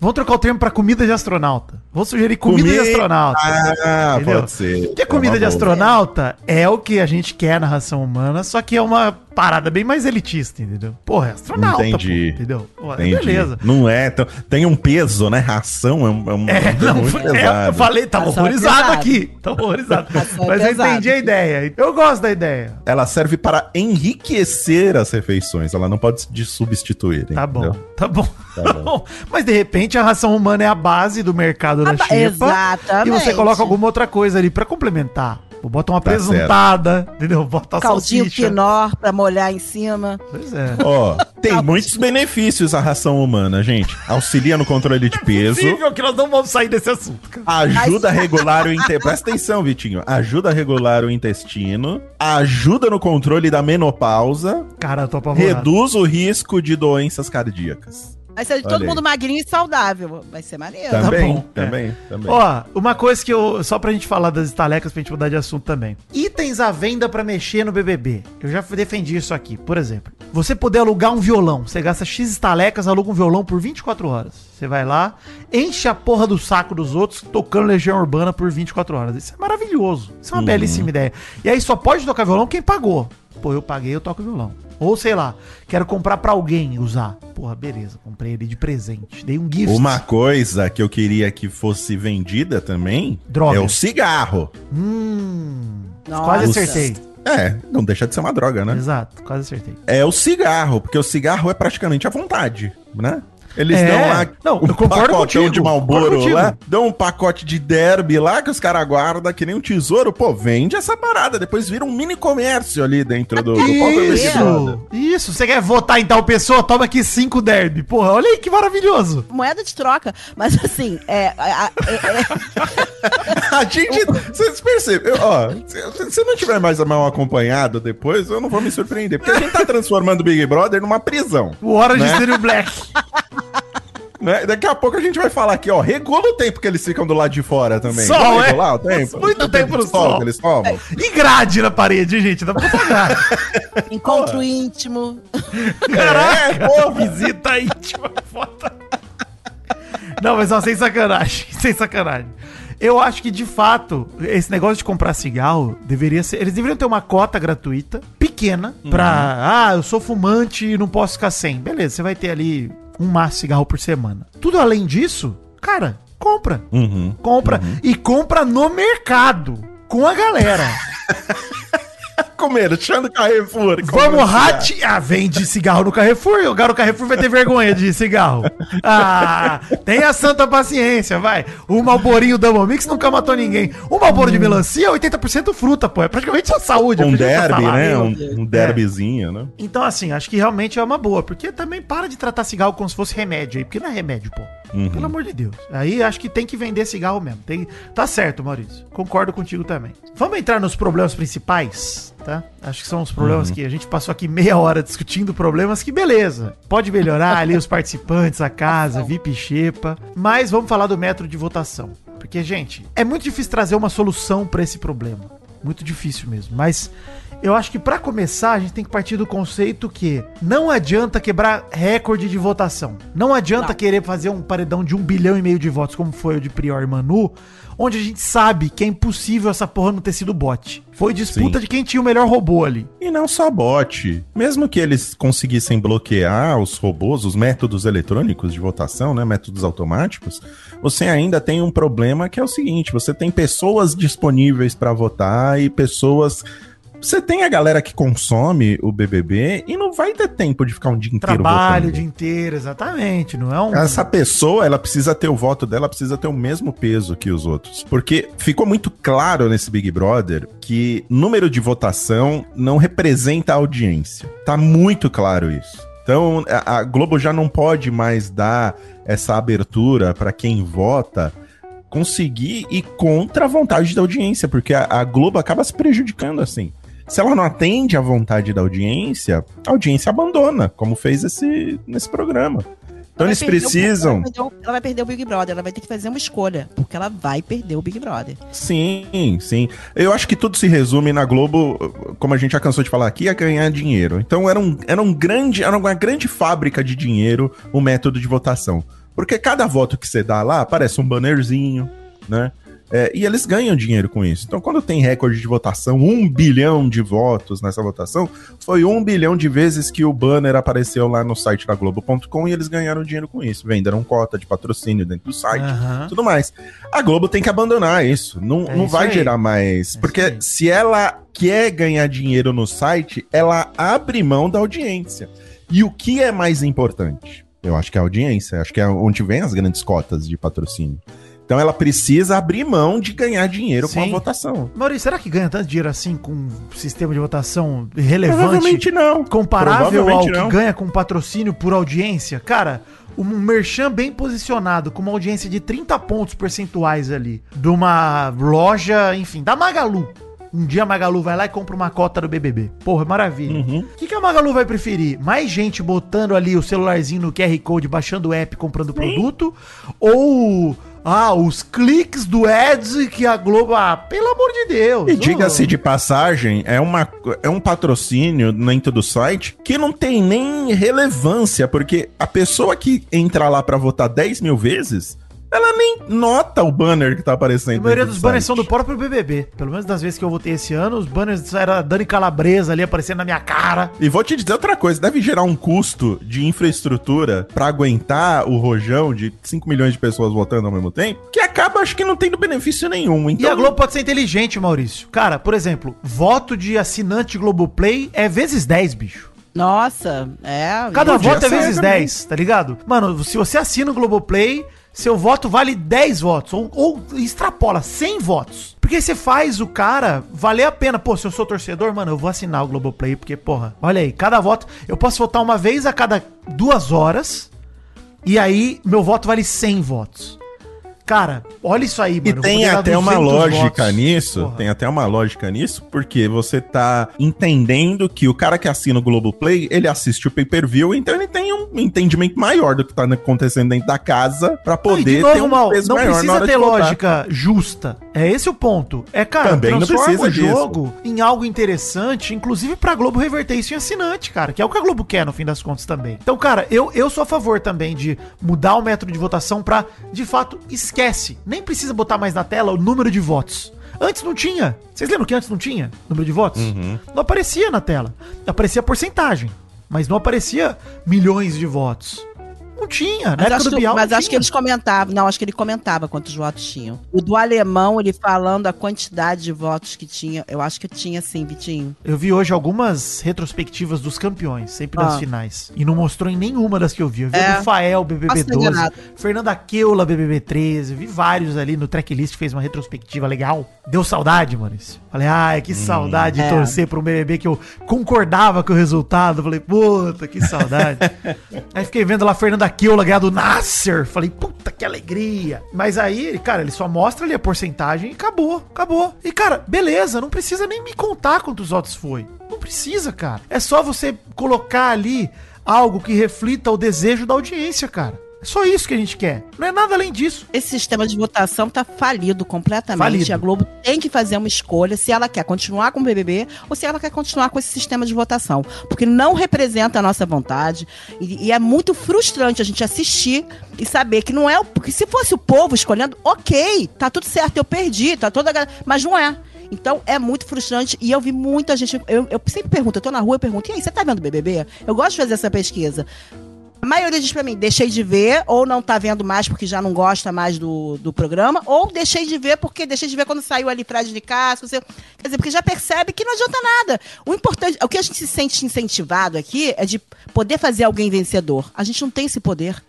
Vamos trocar o termo pra comida de astronauta. Vou sugerir comida, de Comida- astronauta. Ah, Entendeu? pode ser. Porque É comida uma de boa. astronauta é o que a gente quer na ração humana, só que é uma parada bem mais elitista, entendeu? Porra, é astronauta, Entendi. pô, entendeu? Pô, Entendi. beleza. Não é. tão- Tem um peso, né? Ração é um, é um É, é não, muito é, eu falei, Ração é horrorizado pesado. aqui. Tá horrorizado. É Mas eu entendi a ideia. Eu gosto da ideia. Ela serve para enriquecer as refeições. Ela não pode se substituir. Tá bom, entendeu? tá bom. Tá bom. Mas de repente a ração humana é a base do mercado da xepa. exatamente. E você coloca alguma outra coisa ali pra complementar. Bota uma Tá presuntada, entendeu? Bota a Caldinho salsicha. quinor pra molhar em cima. Pois é. Ó, tem muitos benefícios a ração humana, gente. Auxilia no controle de peso. Possível que nós não vamos sair desse assunto. cara. Ajuda a regular o intestino. Presta atenção, Vitinho. Ajuda a regular o intestino. Ajuda no controle da menopausa. Cara, eu tô apavorado. Reduz o risco de doenças cardíacas. Vai ser todo Olha aí. mundo magrinho e saudável. Vai ser maneiro. Também, bom, é. também, também. Ó, uma coisa que eu. Só pra gente falar das estalecas, pra gente mudar de assunto também. Itens à venda pra mexer no BBB. Eu já defendi isso aqui. Por exemplo, você poder alugar um violão. Você gasta X estalecas, aluga um violão por 24 horas. Você vai lá, enche a porra do saco dos outros, tocando Legião Urbana por 24 horas. Isso é maravilhoso. Isso é uma Uhum. belíssima ideia. E aí só pode tocar violão quem pagou. Pô, eu paguei, eu toco violão. Ou sei lá, quero comprar pra alguém usar. Porra, beleza, comprei ele de presente. Dei um gift. Uma coisa que eu queria que fosse vendida também Droga. é o cigarro. Hum. Nossa. Quase acertei. É, não deixa de ser uma droga, né? Exato, quase acertei. É o cigarro, porque o cigarro é praticamente à vontade, né? Eles É. dão lá Não, eu concordo pacotão contigo, de Malboro lá, dão um pacote de derby lá que os caras guardam que nem um tesouro. Pô, vende essa parada, depois vira um mini comércio ali dentro do, do Big Brother. Isso, isso. Você quer votar em tal pessoa? Toma aqui cinco derby. Porra, olha aí que maravilhoso. Moeda de troca. Mas assim, é. a- a- é- é- A gente. Vocês percebem, ó, se, se não tiver mais mal acompanhado depois, eu não vou me surpreender. Porque a gente tá transformando o Big Brother numa prisão. O Orange Né? is Black. Né? Daqui a pouco a gente vai falar aqui, ó. Regula o tempo que eles ficam do lado de fora também. Sol, Vamos é? regular o tempo? Muito O tempo no sol sol. que eles tomam. E grade na parede, gente. Dá pra pagar. encontro íntimo. Caraca, É, porra. visita íntima. Foda. Não, mas ó, sem sacanagem. Sem sacanagem. Eu acho que, de fato, esse negócio de comprar cigarro deveria ser. Eles deveriam ter uma cota gratuita, pequena, pra. Ah, eu sou fumante e não posso ficar sem. Beleza, você vai ter ali um maço de cigarro por semana. Tudo além disso, cara, compra. Uhum. Compra. E compra no mercado. Com a galera. Comer, deixando Carrefour. Vamos rate... Ah, vende cigarro no Carrefour. O cara no Carrefour vai ter vergonha de cigarro. Ah, tenha santa paciência, vai. O Malborinho Double Mix nunca matou ninguém. O Malboro de melancia é 80% fruta, pô. É praticamente sua saúde. é Um derby, salada. né? Um, um derbyzinho, né? Então, assim, acho que realmente é uma boa. Porque também para de tratar cigarro como se fosse remédio aí. Porque não é remédio, pô. Uhum. Pelo amor de Deus. Aí acho que tem que vender cigarro mesmo. Tem... Tá certo, Maurício. Concordo contigo também. Vamos entrar nos problemas principais, tá? Acho que são os problemas que a gente passou aqui meia hora discutindo problemas que, beleza. Pode melhorar ali os participantes, a casa, VIP Xepa. Mas vamos falar do método de votação. Porque, gente, é muito difícil trazer uma solução pra esse problema. Muito difícil mesmo. Mas Eu acho que pra começar a gente tem que partir do conceito que não adianta quebrar recorde de votação. Não adianta Não. querer fazer um paredão de um bilhão e meio de votos, como foi o de Prior e Manu, onde a gente sabe que é impossível essa porra não ter sido bot. Foi disputa Sim. de quem tinha o melhor robô ali. E não só bot. Mesmo que eles conseguissem bloquear os robôs, os métodos eletrônicos de votação, né, métodos automáticos, você ainda tem um problema que é o seguinte: você tem pessoas disponíveis para votar e pessoas. Você tem a galera que consome o BBB e não vai ter tempo de ficar um dia inteiro Trabalho o dia inteiro, exatamente. Não é um. Essa pessoa, ela precisa ter o voto dela, precisa ter o mesmo peso que os outros. Porque ficou muito claro nesse Big Brother que número de votação não representa a audiência. Tá muito claro isso. Então, a Globo já não pode mais dar essa abertura para quem vota conseguir ir contra a vontade da audiência, porque a, a Globo acaba se prejudicando assim. Se ela não atende à vontade da audiência, a audiência abandona, como fez esse, nesse programa. Então Ela eles perder o- precisam. ela vai perder o- ela vai perder o Big Brother, ela vai ter que fazer uma escolha, porque ela vai perder o Big Brother. Sim, sim. Eu acho que tudo se resume na Globo, como a gente já cansou de falar aqui, a ganhar dinheiro. Então era, um, era, um grande, era uma grande fábrica de dinheiro o método de votação. Porque cada voto que você dá lá aparece um bannerzinho, né? É, e eles ganham dinheiro com isso. Então, quando tem recorde de votação, um bilhão de votos nessa votação, foi um bilhão de vezes que o banner apareceu lá no site da Globo.com e eles ganharam dinheiro com isso. Venderam cota de patrocínio dentro do site Aham. tudo mais. A Globo tem que abandonar isso. Não, É não isso vai aí. gerar mais. É porque se ela quer ganhar dinheiro no site, ela abre mão da audiência. E o que é mais importante? Eu acho que é a audiência. Acho que é onde vem as grandes cotas de patrocínio. Então ela precisa abrir mão de ganhar dinheiro com a Sim. votação. Maurício, será que ganha tanto dinheiro assim com um sistema de votação relevante? Provavelmente não. comparável ao Provavelmente que não. ganha com patrocínio por audiência, cara, um merchan bem posicionado, com uma audiência de 30 pontos percentuais ali, de uma loja, enfim, da Magalu. Um dia a Magalu vai lá e compra uma cota do BBB. Porra, maravilha. Uhum. O que, que a Magalu vai preferir? Mais gente botando ali o celularzinho no QR Code, baixando o app, comprando produto? Ou, ah, os cliques do Ads que a Globo... Ah, pelo amor de Deus. E diga-se de passagem, é, uma, é um patrocínio dentro do site que não tem nem relevância, porque a pessoa que entra lá pra votar 10 mil vezes, ela nem nota o banner que tá aparecendo. A maioria dos do banners são do próprio BBB. Pelo menos das vezes que eu votei esse ano, os banners era Dani Calabresa ali aparecendo na minha cara. E vou te dizer outra coisa, deve gerar um custo de infraestrutura pra aguentar o rojão de 5 milhões de pessoas votando ao mesmo tempo, que acaba, acho que não tendo benefício nenhum. E Então, a Globo pode ser inteligente, Maurício. Cara, por exemplo, voto de assinante Globoplay é vezes 10, bicho. Nossa, é. Cada voto é vezes também. 10, tá ligado? Mano, se você assina o Globoplay, seu voto vale 10 votos. Ou, ou extrapola 100 votos. Porque você faz o cara valer a pena. Pô, se eu sou torcedor, mano, eu vou assinar o Globoplay. Porque, porra, olha aí, cada voto. Eu posso votar uma vez a cada duas horas. E aí, meu voto vale 100 votos. Cara, olha isso aí, mano. E tem até uma 200 lógica votos. nisso, Porra. tem até uma lógica nisso, porque você tá entendendo que o cara que assina o Globoplay, ele assiste o pay-per-view, então ele tem um entendimento maior do que tá acontecendo dentro da casa e poder de novo, ter um Mal, peso não maior precisa ter lógica justa. É esse o ponto. É, cara, Também não precisa o disso. jogo em algo interessante, inclusive pra Globo reverter isso em assinante, cara, que é o que a Globo quer no fim das contas também. Então, cara, eu, eu sou a favor também de mudar o método de votação pra, de fato, esquece. Nem precisa botar mais na tela o número de votos. Antes não tinha. Vocês lembram que antes não tinha número de votos? Uhum. Não aparecia na tela. Aparecia porcentagem, mas não aparecia milhões de votos. Não tinha. Na Mas, época acho, Bial mas não acho que eles comentavam. Não, acho que ele comentava quantos votos tinham. O do alemão, ele falando a quantidade de votos que tinha. Eu acho que tinha sim, Vitinho. Eu vi hoje algumas retrospectivas dos campeões, sempre nas Ah. finais. E não mostrou em nenhuma das que eu vi. Eu vi É. o Fael, BBB Posso ter 12, enganado. Fernanda Keula, BBB 13. Vi vários ali no tracklist que fez uma retrospectiva legal. Deu saudade, Maurício. Falei, ai, que saudade de É. torcer pro BBB que eu concordava com o resultado. Falei, puta, que saudade. aí fiquei vendo lá Fernanda Keula ganhar do Nasser. Falei, puta, que alegria. Mas aí, cara, ele só mostra ali a porcentagem e acabou, acabou. E, cara, beleza, não precisa nem me contar quantos votos foi. Não precisa, cara. É só você colocar ali algo que reflita o desejo da audiência, cara. Só isso que a gente quer. Não é nada além disso. Esse sistema de votação tá falido completamente. Falido. A Globo tem que fazer uma escolha se ela quer continuar com o BBB ou se ela quer continuar com esse sistema de votação. Porque não representa a nossa vontade. E, e é muito frustrante a gente assistir e saber que não é. o- Porque se fosse o povo escolhendo, ok, tá tudo certo, eu perdi, tá toda. a galera- Mas não é. Então é muito frustrante e eu vi muita gente. Eu, eu sempre pergunto, eu tô na rua, eu pergunto, e aí, você tá vendo BBB? Eu gosto de fazer essa pesquisa. A maioria diz pra mim, deixei de ver, ou não tá vendo mais porque já não gosta mais do, do programa, ou deixei de ver porque deixei de ver quando saiu ali Fred de Castro. Quer dizer, porque já percebe que não adianta nada. O importante, o que a gente se sente incentivado aqui é de poder fazer alguém vencedor. A gente não tem esse poder.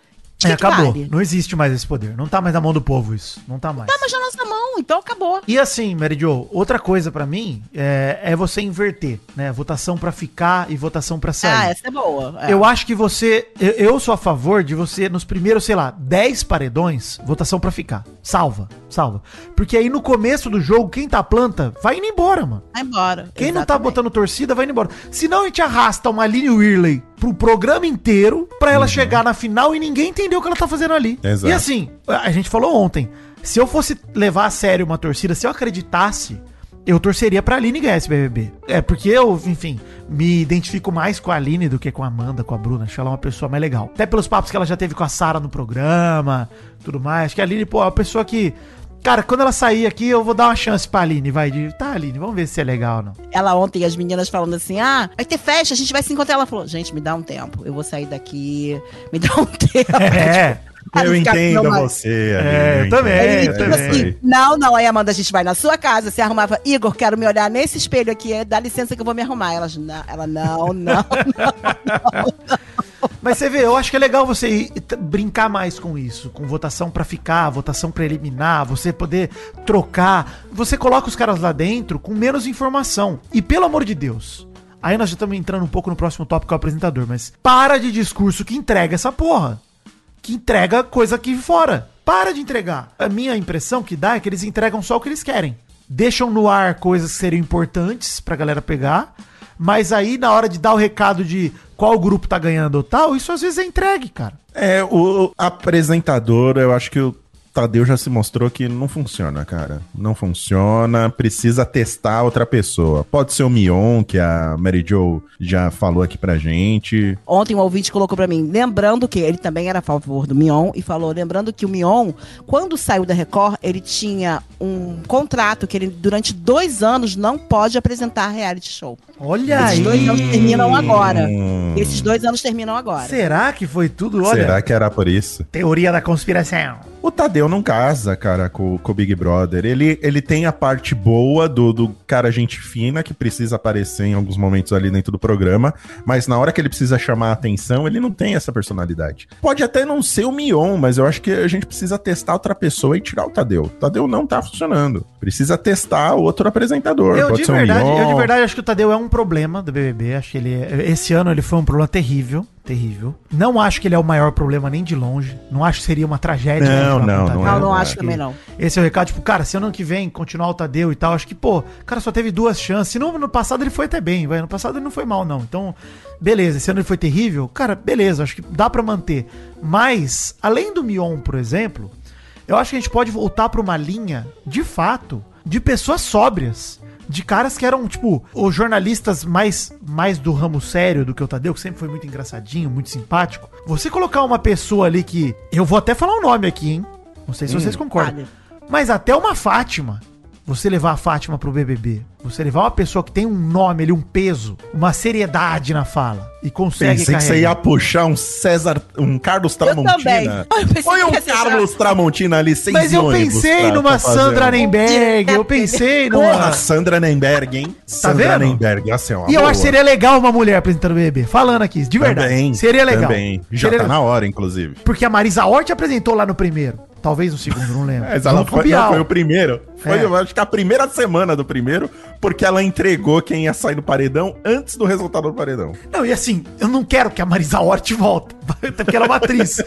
É, que acabou. vale? Não existe mais esse poder. Não tá mais na mão do povo isso. Não tá mais. Tá mais na nossa mão, então acabou. E assim, Mary Jo, outra coisa pra mim é, é você inverter, né? Votação pra ficar e votação pra sair. Ah, essa é boa. é. Eu acho que você. Eu, eu sou a favor de você, nos primeiros, sei lá, 10 paredões, votação pra ficar. Salva, salva. Porque aí no começo do jogo, quem tá planta, vai indo embora, mano. Vai embora. Quem não tá Exatamente. botando torcida, vai indo embora. Senão a gente arrasta uma Aline Whirley pro programa inteiro pra ela chegar na final e ninguém entendeu o que ela tá fazendo ali. Exato. E assim, a gente falou ontem, se eu fosse levar a sério uma torcida, se eu acreditasse, eu torceria pra Aline ganhar esse BBB. É porque eu, enfim, me identifico mais com a Aline do que com a Amanda, com a Bruna. Acho ela uma pessoa mais legal. Até pelos papos que ela já teve com a Sara no programa, tudo mais. Acho que a Aline, pô, é uma pessoa que... Cara, quando ela sair aqui, eu vou dar uma chance pra Aline, vai. De, tá, Aline, vamos ver se é legal ou não. Ela ontem, as meninas falando assim: ah, vai ter festa, a gente vai se encontrar. Ela falou: gente, me dá um tempo. Eu vou sair daqui, me dá um tempo. É. Aí Eu entendo não, mas- você. É, Aline, eu também, entendo. Aí, eu tipo também. assim, não, não. Aí, Amanda, a gente vai na sua casa, se arrumava. Igor, quero me olhar nesse espelho aqui, é, dá licença que eu vou me arrumar. Elas, não, ela, não, não. Mas você vê, eu acho que é legal você brincar mais com isso, com votação pra ficar, votação pra eliminar, você poder trocar. Você coloca os caras lá dentro com menos informação. E pelo amor de Deus, aí nós já estamos entrando um pouco no próximo tópico é apresentador, mas para de discurso que entrega essa porra. Que entrega coisa aqui fora. Para de entregar. A minha impressão que dá é que eles entregam só o que eles querem. Deixam no ar coisas que seriam importantes pra galera pegar. Mas aí, na hora de dar o recado de qual grupo tá ganhando ou tal, isso às vezes é entregue, cara. É, o apresentador, eu acho que o Tadeu já se mostrou que não funciona, cara. Não funciona, precisa testar outra pessoa. Pode ser o Mion, que a Mary Jo já falou aqui pra gente. Ontem um ouvinte colocou pra mim, lembrando que ele também era a favor do Mion, e falou, lembrando que o Mion, quando saiu da Record, ele tinha um contrato que ele, durante dois anos, não pode apresentar reality show. Olha Esses aí. dois anos terminam agora. Esses dois anos terminam agora. Será que foi tudo? Olha, Será que era por isso? teoria da conspiração. O Tadeu não casa, cara, com, com o Big Brother. Ele, ele tem a parte boa do, do cara gente fina, que precisa aparecer em alguns momentos ali dentro do programa, mas na hora que ele precisa chamar a atenção, ele não tem essa personalidade. Pode até não ser o Mion, mas eu acho que a gente precisa testar outra pessoa e tirar o Tadeu. O Tadeu não tá funcionando. Precisa testar outro apresentador. Eu Pode de, ser o verdade, Mion. eu de verdade acho que o Tadeu é um problema do BBB. Acho que ele esse ano ele foi um problema terrível, terrível. Não acho que ele é o maior problema nem de longe. Não acho que seria uma tragédia. Não, o não, não Não, é, não é. acho também não. Esse é o recado, tipo, cara, se ano que vem continuar o Tadeu e tal, acho que, pô, o cara só teve duas chances. Se no, no passado ele foi até bem, vai. No passado ele não foi mal, não. Então, beleza, esse ano ele foi terrível. Cara, beleza, acho que dá pra manter. Mas, além do Mion, por exemplo, eu acho que a gente pode voltar pra uma linha, de fato, de pessoas sóbrias. De caras que eram, tipo, os jornalistas mais, mais do ramo sério do que o Tadeu, que sempre foi muito engraçadinho, muito simpático. Você colocar uma pessoa ali que. Eu vou até falar o nome aqui, hein? Não sei se vocês concordam. Vale. Mas até uma Fátima, você levar a Fátima pro BBB, você levar uma pessoa que tem um nome ali, um peso, uma seriedade na fala e consegue Pensei que você ia puxar um César, um Carlos. Tramontina. Foi um Carlos Tramontina ali, seis Mas eu pensei pra- numa Sandra um- Nemberg, eu pensei numa... Porra, Sandra Nemberg, hein? Sandra Tá vendo? Nemberg, assim, ó. E eu acho que seria legal uma mulher apresentando o BBB, falando aqui, de verdade. Também, seria legal. Também. Já Seria- tá na hora, inclusive. Porque a Marisa Hort apresentou lá no primeiro. Talvez no segundo, não lembro. Mas ela o foi, não, foi o primeiro. Foi, É. eu acho que a primeira semana do primeiro, porque ela entregou quem ia sair do paredão antes do resultado do paredão. Não, e assim, eu não quero que a Marisa Hort volte, Até porque ela é uma atriz.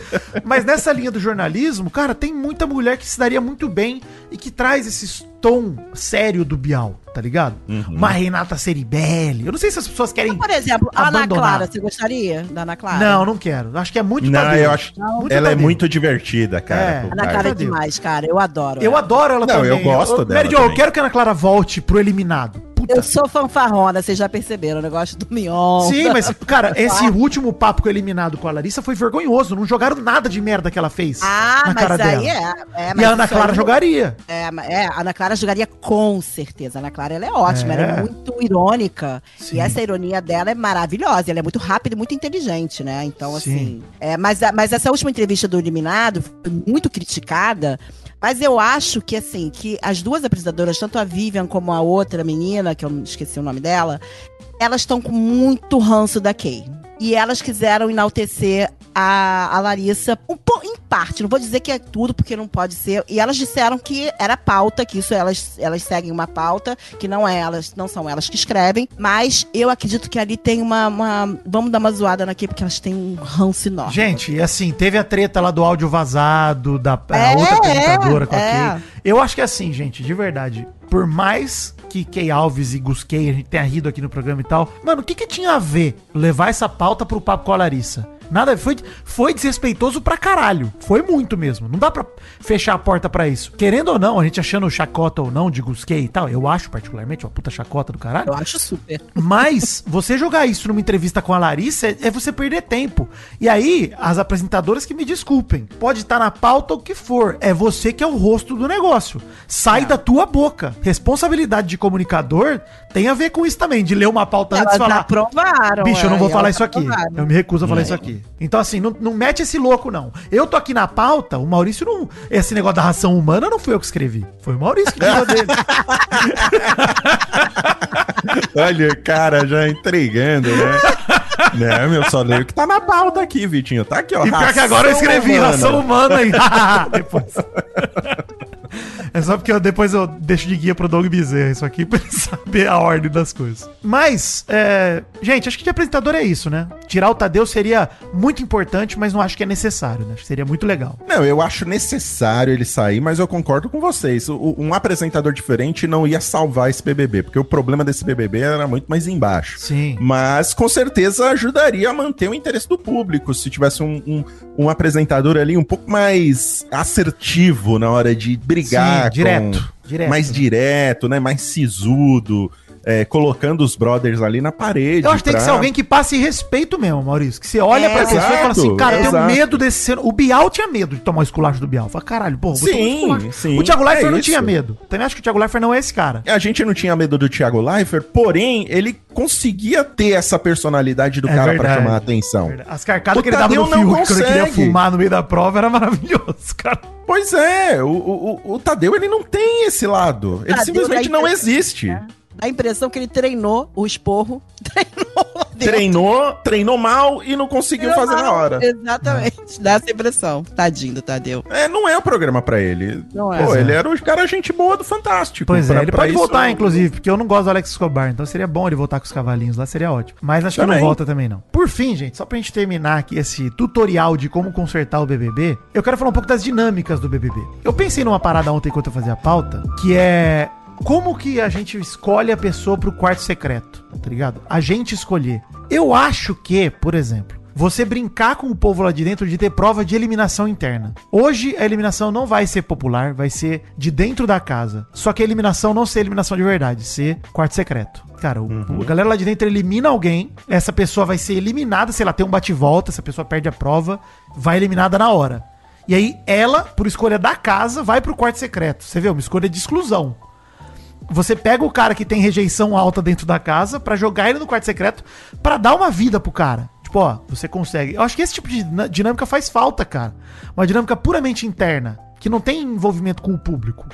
Mas nessa linha do jornalismo, cara, tem muita mulher que se daria muito bem e que traz esse tom sério do Bial, tá ligado? Uhum. Uma Renata Ceribelli. Eu não sei se as pessoas querem. Por exemplo, a Ana abandonar. Clara, você gostaria da Ana Clara? Não, não quero. Acho que é muito Não, eu acho. Muito ela é muito divertida, cara. É. Ana. Clara é demais, cara. Eu adoro. Eu ela. adoro ela Não, também. eu gosto dela Mary Jo, eu quero que a Ana Clara volte pro eliminado. Puta. Eu sou fanfarrona, vocês já perceberam. O negócio do Mion. Sim, mas, cara, esse último papo eliminado com a Larissa foi vergonhoso. Não jogaram nada de merda que ela fez Ah, na mas cara aí dela. é. é E mas a Ana Clara jogaria. É, é, a Ana Clara jogaria com certeza. A Ana Clara ela é ótima, É. ela é muito irônica. Sim. E essa ironia dela é maravilhosa. Ela é muito rápida e muito inteligente, né? Então, Sim. assim. É, mas, mas essa última entrevista do Eliminado foi muito criticada. Mas eu acho que, assim, que as duas apresentadoras, tanto a Vivian como a outra menina, que eu esqueci o nome dela, elas estão com muito ranço da Kay. E elas quiseram enaltecer a, a Larissa um em parte. Não vou dizer que é tudo, porque não pode ser. E elas disseram que era pauta, que isso elas, elas seguem uma pauta, que não é elas, não são elas que escrevem. Mas eu acredito que ali tem uma. uma- vamos dar uma zoada na Kay, porque elas têm um ranço enorme. Gente, e assim, teve a treta lá do áudio vazado, da É, outra apresentadora é, com é. Eu acho que é assim, gente, de verdade. Por mais que Kay Alves e Gus Kay, a gente tenha rido aqui no programa e tal, mano, o que que tinha a ver levar essa pauta pro papo com a Larissa? Nada, foi, foi desrespeitoso pra caralho. Foi muito mesmo. Não dá pra fechar a porta pra isso. Querendo ou não, a gente achando chacota ou não de Gus Kay e tal, eu acho particularmente uma puta chacota do caralho. Eu acho super. Mas você jogar isso numa entrevista com a Larissa é, é você perder tempo. E aí, as apresentadoras que me desculpem, pode estar na pauta o que for, é você que é o rosto do negócio. Sai da tua boca. Responsabilidade de comunicador tem a ver com isso também, de ler uma pauta antes e falar. aprovaram. Bicho, eu não é, vou e falar isso aqui. aprovaram. Eu me recuso a falar isso aqui. Então, assim, não, não mete esse louco, não. Eu tô aqui na pauta, o Maurício não. Esse negócio da ração humana não fui eu que escrevi. Foi o Maurício que tirou dele. Olha, cara, já entregando, né? Né, meu, só leio o que tá na pauta aqui, Vitinho. Tá aqui, ó. E pior que agora eu escrevi humana. ração humana aí. depois. É só porque eu, depois eu deixo de guia pro Doug Bezerra isso aqui pra ele saber a ordem das coisas. Mas, é, gente, acho que de apresentador é isso, né? Tirar o Tadeu seria muito importante, mas não acho que é necessário, né? Acho que seria muito legal. Não, eu acho necessário ele sair, mas eu concordo com vocês. O- um apresentador diferente não ia salvar esse BBB, porque o problema desse BBB era muito mais embaixo. Sim. Mas com certeza ajudaria a manter o interesse do público se tivesse um, um, um apresentador ali um pouco mais assertivo na hora de brigar. Sim, direto, direto. Mais direto, né? Mais sisudo. É, colocando os brothers ali na parede. Eu acho que tem que pra- ser alguém que passe respeito mesmo, Maurício. Que você olha É, pra pessoa e fala assim, exato, cara, eu tenho exato. medo desse ser. O Bial tinha medo de tomar o esculacho do Bial. Fala, caralho, pô, vou tomar Sim, sim, O Thiago Leifert é não isso. tinha medo. Também acho que o Thiago Leifert não é esse cara. A gente não tinha medo do Thiago Leifert, porém, ele conseguia ter essa personalidade do É cara verdade. pra chamar a atenção. As carcadas O que ele dava no Fiuk quando ele queria fumar no meio da prova era maravilhoso, cara. Pois é, o, o, o- Tadeu ele não tem esse lado. Ele Tadeu simplesmente daí- não existe. Dá a impressão que ele treinou o esporro. Treinou lá dentro. Treinou, treinou mal e não conseguiu fazer na hora. Exatamente. Dá essa impressão. Tadinho do Tadeu. É, não é o programa pra ele. Não é. Pô, Pois é. ele era o cara gente boa do Fantástico. Pois Pra- é, ele pode isso- voltar, inclusive, porque eu não gosto do Alex Escobar, então seria bom ele voltar com os cavalinhos lá, seria ótimo. Mas acho que Também. não volta também, não. Por fim, gente, só pra gente terminar aqui esse tutorial de como consertar o BBB, eu quero falar um pouco das dinâmicas do BBB. Eu pensei numa parada ontem enquanto eu fazia a pauta, que é como que a gente escolhe a pessoa pro quarto secreto, tá ligado? A gente escolher. Eu acho que, por exemplo, você brincar com o povo lá de dentro de ter prova de eliminação interna. Hoje a eliminação não vai ser popular, vai ser de dentro da casa. Só que a eliminação não ser eliminação de verdade, ser quarto secreto. Cara, o, a galera lá de dentro elimina alguém, essa pessoa vai ser eliminada, sei lá, tem um bate-volta, essa pessoa perde a prova, vai eliminada na hora. E aí ela, por escolha da casa, vai pro quarto secreto. Você vê, uma escolha de exclusão. Você pega o cara que tem rejeição alta dentro da casa pra jogar ele no quarto secreto pra dar uma vida pro cara. Tipo, ó, você consegue. Eu acho que esse tipo de dinâmica faz falta, cara. Uma dinâmica puramente interna, que não tem envolvimento com o público.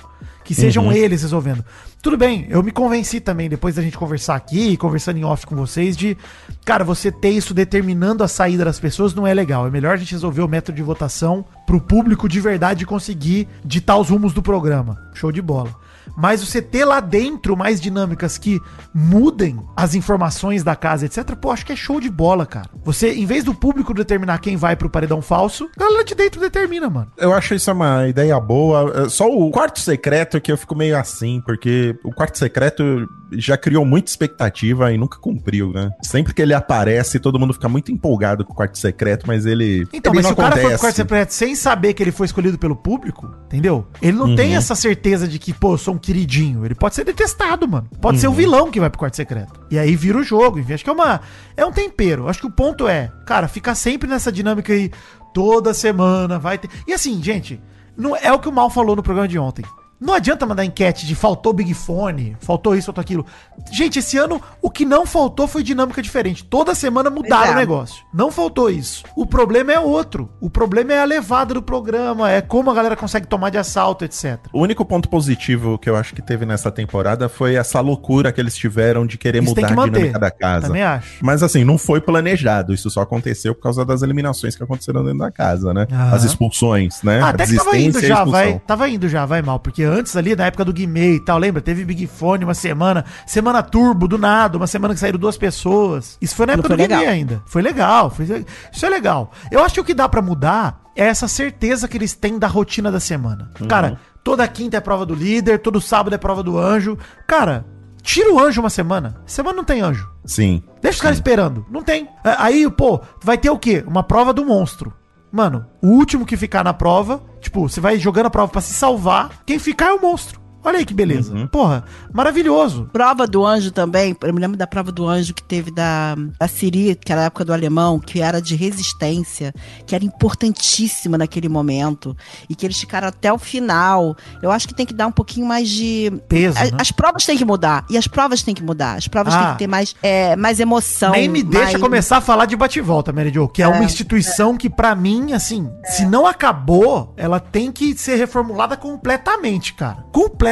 Que sejam eles resolvendo. Tudo bem, eu me convenci também, depois da gente conversar aqui, conversando em off com vocês, de, cara, você ter isso determinando a saída das pessoas não é legal. É melhor a gente resolver o método de votação pro público de verdade conseguir ditar os rumos do programa. Show de bola. Mas você ter lá dentro mais dinâmicas que mudem as informações da casa, etc. Pô, acho que é show de bola, cara. Você, em vez do público determinar quem vai pro paredão falso, a galera de dentro determina, mano. Eu acho isso uma ideia boa. É, Só o quarto secreto que eu fico meio assim, porque o quarto secreto já criou muita expectativa e nunca cumpriu, né? Sempre que ele aparece, todo mundo fica muito empolgado com o quarto secreto, mas ele. Então, ele mas se não o cara for pro acontece. quarto secreto sem saber que ele foi escolhido pelo público, entendeu? Ele não Uhum. tem essa certeza de que, pô, eu sou um queridinho. Ele pode ser detestado, mano. Pode Uhum. ser o vilão que vai pro quarto secreto. E aí vira o jogo, enfim. Acho que é uma. É um tempero. Acho que o ponto é, cara, ficar sempre nessa dinâmica aí toda semana, vai ter. E assim, gente, não é o que o Mal falou no programa de ontem. Não adianta mandar enquete de faltou Big Fone, faltou isso, faltou aquilo. Gente, esse ano o que não faltou foi dinâmica diferente. Toda semana mudaram o negócio. Não faltou isso. O problema é outro. O problema é a levada do programa, é como a galera consegue tomar de assalto, etc. O único ponto positivo que eu acho que teve nessa temporada foi essa loucura que eles tiveram de querer Isso mudar que a dinâmica da casa. Também acho. Mas assim, não foi planejado. Isso só aconteceu por causa das eliminações que aconteceram dentro da casa, né? Aham. As expulsões, né? Ah, a até que tava indo já, vai. Tava indo já, vai mal. Porque antes ali, na época do Guimê e tal, lembra? Teve Big Fone uma semana, semana turbo, do nada, uma semana que saíram duas pessoas. Isso foi na época do foi Guimê legal. ainda. Foi legal, foi- isso é legal. Eu acho que o que dá pra mudar é essa certeza que eles têm da rotina da semana. Cara, toda quinta é prova do líder, todo sábado é prova do anjo. Cara, tira o anjo uma semana. Semana não tem anjo. Sim. Deixa os caras esperando. Não tem. A- Aí, pô, vai ter o quê? Uma prova do monstro. Mano, o último que ficar na prova, tipo, você vai jogando a prova pra se salvar, quem ficar é o monstro. Olha aí que beleza. Uhum. Porra, maravilhoso. Prova do anjo também, eu me lembro da prova do anjo que teve da, da Siri, que era a época do alemão, que era de resistência, que era importantíssima naquele momento, e que eles ficaram até o final. Eu acho que tem que dar um pouquinho mais de. Peso, A- né? As provas têm que mudar, e as provas têm que mudar. As provas Ah. têm que ter mais, é, mais emoção. Nem me deixa mais- começar a falar de bate-volta, Mary Jo, que é, uma instituição que, pra mim, assim, se não acabou, ela tem que ser reformulada completamente, cara. Completamente.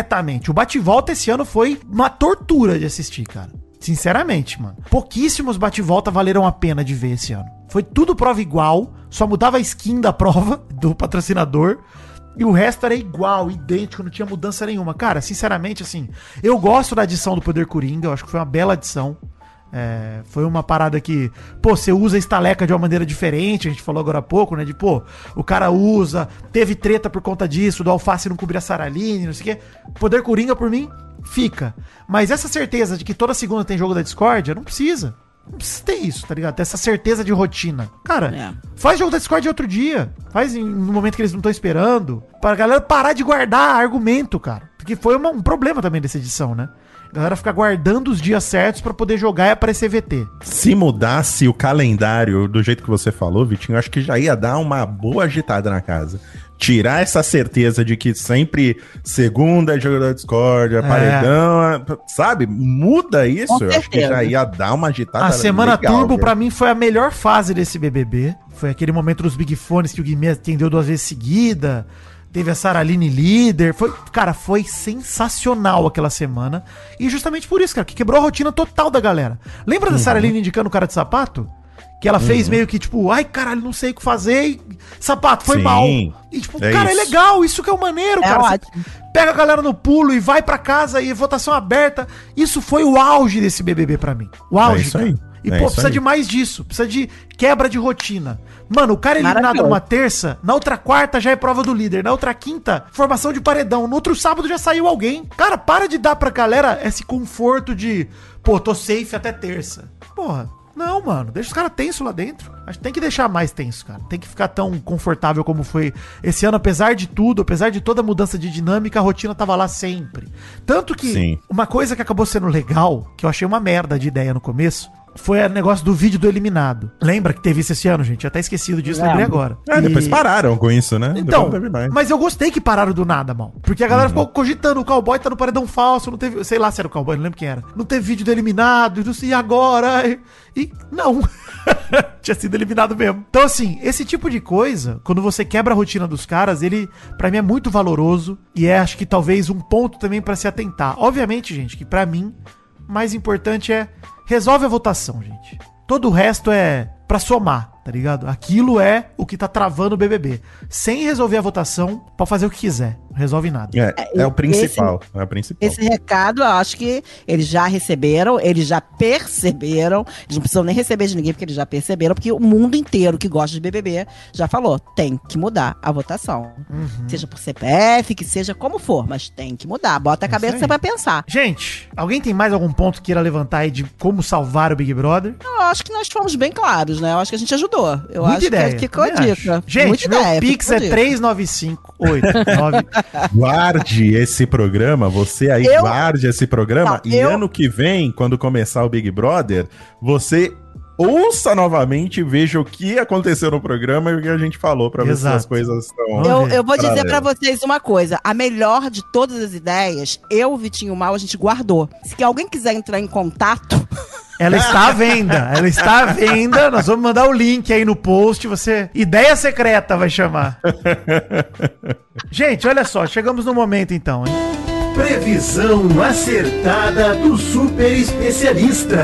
O bate-volta esse ano foi uma tortura de assistir, cara. Sinceramente, mano. Pouquíssimos bate-volta valeram a pena de ver esse ano. Foi tudo prova igual, só mudava a skin da prova do patrocinador. E o resto era igual, idêntico, não tinha mudança nenhuma. Cara, sinceramente, assim, eu gosto da adição do Poder Coringa, eu acho que foi uma bela adição. É, foi uma parada que, pô, você usa a estaleca de uma maneira diferente, a gente falou agora há pouco, né? De, pô, o cara usa, teve treta por conta disso, do alface não cobrir a Saraline, não sei o quê. Poder Coringa, por mim, fica. Mas essa certeza de que toda segunda tem jogo da Discord, não precisa. Não precisa ter isso, tá ligado? Ter essa certeza de rotina. Cara, É. faz jogo da Discord outro dia. Faz em, no momento que eles não estão esperando. Pra galera parar de guardar argumento, cara. Porque foi uma- um problema também dessa edição, né? A galera ficar guardando os dias certos pra poder jogar e aparecer VT. Se mudasse o calendário do jeito que você falou, Vitinho, eu acho que já ia dar uma boa agitada na casa. Tirar essa certeza de que sempre segunda é jogo da Discord, é paredão, é- sabe? Muda isso. Eu acho que já ia dar uma agitada. A semana legal, Turbo, pra mim, foi a melhor fase desse BBB. Foi aquele momento dos Big Fones que o Guimê atendeu duas vezes seguida. Teve a Saraline líder. Foi, cara, foi sensacional aquela semana. E justamente por isso, cara, que quebrou a rotina total da galera. Lembra Uhum. da Saraline indicando o cara de sapato? Que ela fez meio que tipo, ai caralho, não sei o que fazer. E, sapato, foi Sim, mal. E tipo, é cara, é isso. legal, isso que é o maneiro, É cara. Pega a galera no pulo e vai pra casa e votação aberta. Isso foi o auge desse BBB pra mim. O auge, É isso aí. E, É pô, precisa aí. de mais disso. Precisa de quebra de rotina. Mano, o cara é eliminado numa terça, na outra quarta já é prova do líder, na outra quinta, formação de paredão, no outro sábado já saiu alguém. Cara, para de dar pra galera esse conforto de, pô, tô safe até terça. Porra. Não, mano, deixa os caras tenso lá dentro. Acho que tem que deixar mais tenso, cara. Tem que ficar tão confortável como foi esse ano, apesar de tudo, apesar de toda a mudança de dinâmica, a rotina tava lá sempre. Tanto que Sim. uma coisa que acabou sendo legal, que eu achei uma merda de ideia no começo, foi o negócio do vídeo do eliminado. Lembra que teve isso esse ano, gente? Eu até esquecido disso, lembrei agora. É, depois E- pararam com isso, né? Então, Depois mas eu gostei que pararam do nada, mal. Porque a Uhum. galera ficou cogitando, o cowboy tá no paredão falso, não teve. Sei lá se era o cowboy, não lembro quem era. Não teve vídeo do eliminado, não sei, e agora? E, e não. Tinha sido eliminado mesmo. Então, assim, esse tipo de coisa, quando você quebra a rotina dos caras, ele, pra mim, é muito valoroso. E é, acho que talvez, um ponto também pra se atentar. Obviamente, gente, que pra mim, mais importante é. Resolve a votação, gente. Todo o resto é pra somar, tá ligado? Aquilo é o que tá travando o BBB. Sem resolver a votação, pode fazer o que quiser. Resolve nada. É, é o principal. é o principal. Esse recado, eu acho que eles já receberam, eles já perceberam. Eles não precisam nem receber de ninguém, porque eles já perceberam, porque o mundo inteiro que gosta de BBB já falou: tem que mudar a votação. Uhum. Seja por CPF, que seja como for, mas tem que mudar. Bota a É cabeça aí. pra pensar. Gente, alguém tem mais algum ponto que queira levantar aí de como salvar o Big Brother? Eu acho que nós fomos bem claros, né? Eu acho que a gente ajudou. Eu Muita acho ideia. que ficou a dica. acho. Gente, Muita meu ideia, Pix é a dica. 395889. Guarde esse programa, você aí Eu- guarde esse programa Não, e eu- ano que vem, quando começar o Big Brother, você ouça novamente e veja o que aconteceu no programa e o que a gente falou pra ver se as coisas estão. Eu, eu vou dizer pra vocês uma coisa. A melhor de todas as ideias, eu, o Vitinho Mal, a gente guardou. Se alguém quiser entrar em contato, Ela está à venda. Ela está à venda. Nós vamos mandar o link aí no post. Você. Ideia secreta vai chamar. Gente, olha só. Chegamos no momento então, hein? Previsão acertada do super especialista.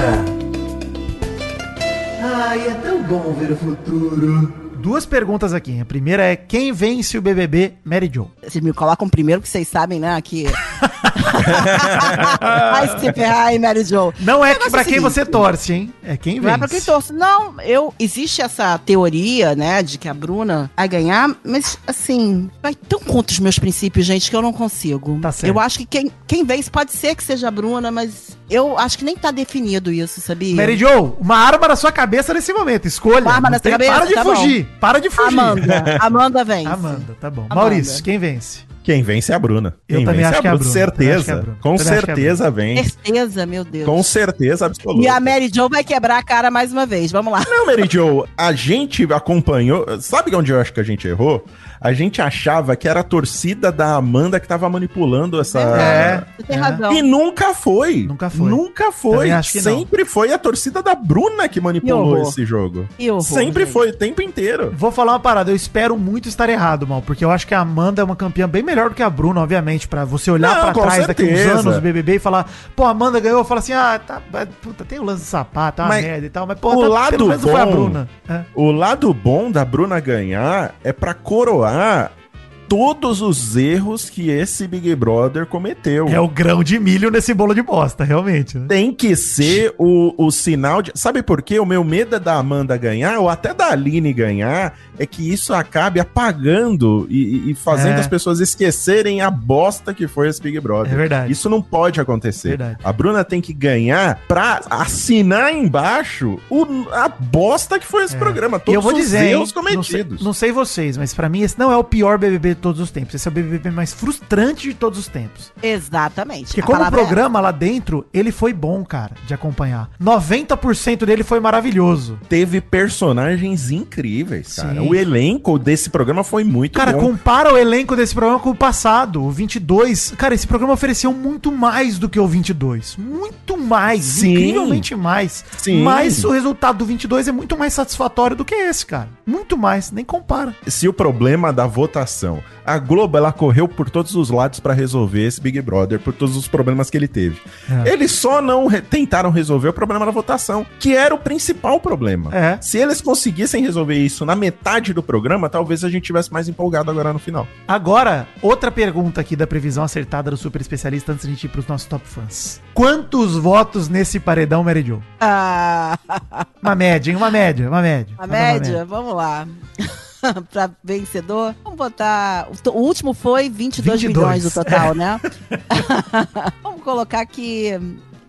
Ai, é tão bom ver o futuro. Duas perguntas aqui. A primeira é: quem vence o BBB Mary Jo? vocês me colocam primeiro, que vocês sabem, né, que... Vai se ferrar aí, Mary Jo. Não é pra é o quem seguinte, você torce, hein? É quem Não vence. é pra quem torce. Não, eu. Existe essa teoria, né, de que a Bruna vai ganhar, mas assim, vai tão contra os meus princípios, gente, que eu não consigo. Tá certo. Eu acho que quem, quem vence pode ser que seja a Bruna, mas eu acho que nem tá definido isso, sabia? Mary Jo, uma arma na sua cabeça nesse momento. Escolha. Uma arma Não na sua cabeça? Para de Tá bom. fugir. Para de fugir. Amanda. Amanda vence. Amanda, tá bom. Amanda. Maurício, quem vence? Quem vence é a Bruna. Eu Quem também vence acho que é a Bruna. Também acho que é a Certeza. Bruna. Com Também acho que é certeza vence. Certeza, meu Deus. Com certeza absoluta. E a Mary Jo vai quebrar a cara mais uma vez. Vamos lá. Não, Mary Jo, a gente acompanhou. Sabe onde eu acho que a gente errou? A gente achava que era a torcida da Amanda que tava manipulando essa. É. Você tem é. razão. E nunca foi. Nunca foi. Nunca foi. Não. Sempre foi a torcida da Bruna que manipulou esse jogo. Horror, Sempre gente. foi, o tempo inteiro. Vou falar uma parada, eu espero muito estar errado, mal, porque eu acho que a Amanda é uma campeã bem melhor do que a Bruna, obviamente, pra você olhar com trás daqui uns certeza. anos do BBB e falar, pô, a Amanda ganhou, fala assim, ah, tá, puta, tem o lance do sapato, é uma merda e tal, mas pô, o tá, lado pelo menos não foi a bom- Bruna. É. O lado bom da Bruna ganhar é pra coroar 二 todos os erros que esse Big Brother cometeu. É o grão de milho nesse bolo de bosta, realmente. Né? Tem que ser o, o sinal de. Sabe por quê? O meu medo é da Amanda ganhar, ou até da Aline ganhar, é que isso acabe apagando e, e fazendo É. as pessoas esquecerem a bosta que foi esse Big Brother. É verdade. Isso não pode acontecer. Verdade. A Bruna tem que ganhar pra assinar embaixo o- a bosta que foi esse É. programa. E Todos eu vou os dizer, erros não sei, cometidos. não sei vocês, mas pra mim esse não é o pior BBB todos os tempos. Esse é o BBB mais frustrante de todos os tempos. Exatamente. Porque A como o é programa lá dentro, ele foi bom, cara, de acompanhar. 90% dele foi maravilhoso. Teve personagens incríveis, cara. Sim. O elenco desse programa foi muito Cara, bom. compara o elenco desse programa com o passado, o 22. Cara, esse programa ofereceu muito mais do que o 22. Muito mais, Sim. incrivelmente mais. Sim. Mas o resultado do 22 é muito mais satisfatório do que esse, cara. Muito mais, nem compara. se o problema da votação, a Globo ela correu por todos os lados pra resolver esse Big Brother, por todos os problemas que ele teve. É. Eles só não re- tentaram resolver o problema da votação, que era o principal problema. É. Se eles conseguissem resolver isso na metade do programa, talvez a gente tivesse mais empolgado agora no final. Agora, outra pergunta aqui da previsão acertada do super especialista antes de a gente ir pros nossos top fãs. Quantos votos nesse paredão, Mary Jo? Ah, Uma média, hein? Uma média, uma média. a uma média, vamos lá. pra vencedor, vamos botar. O, o último foi 22, 22, milhões do total, né? vamos colocar que.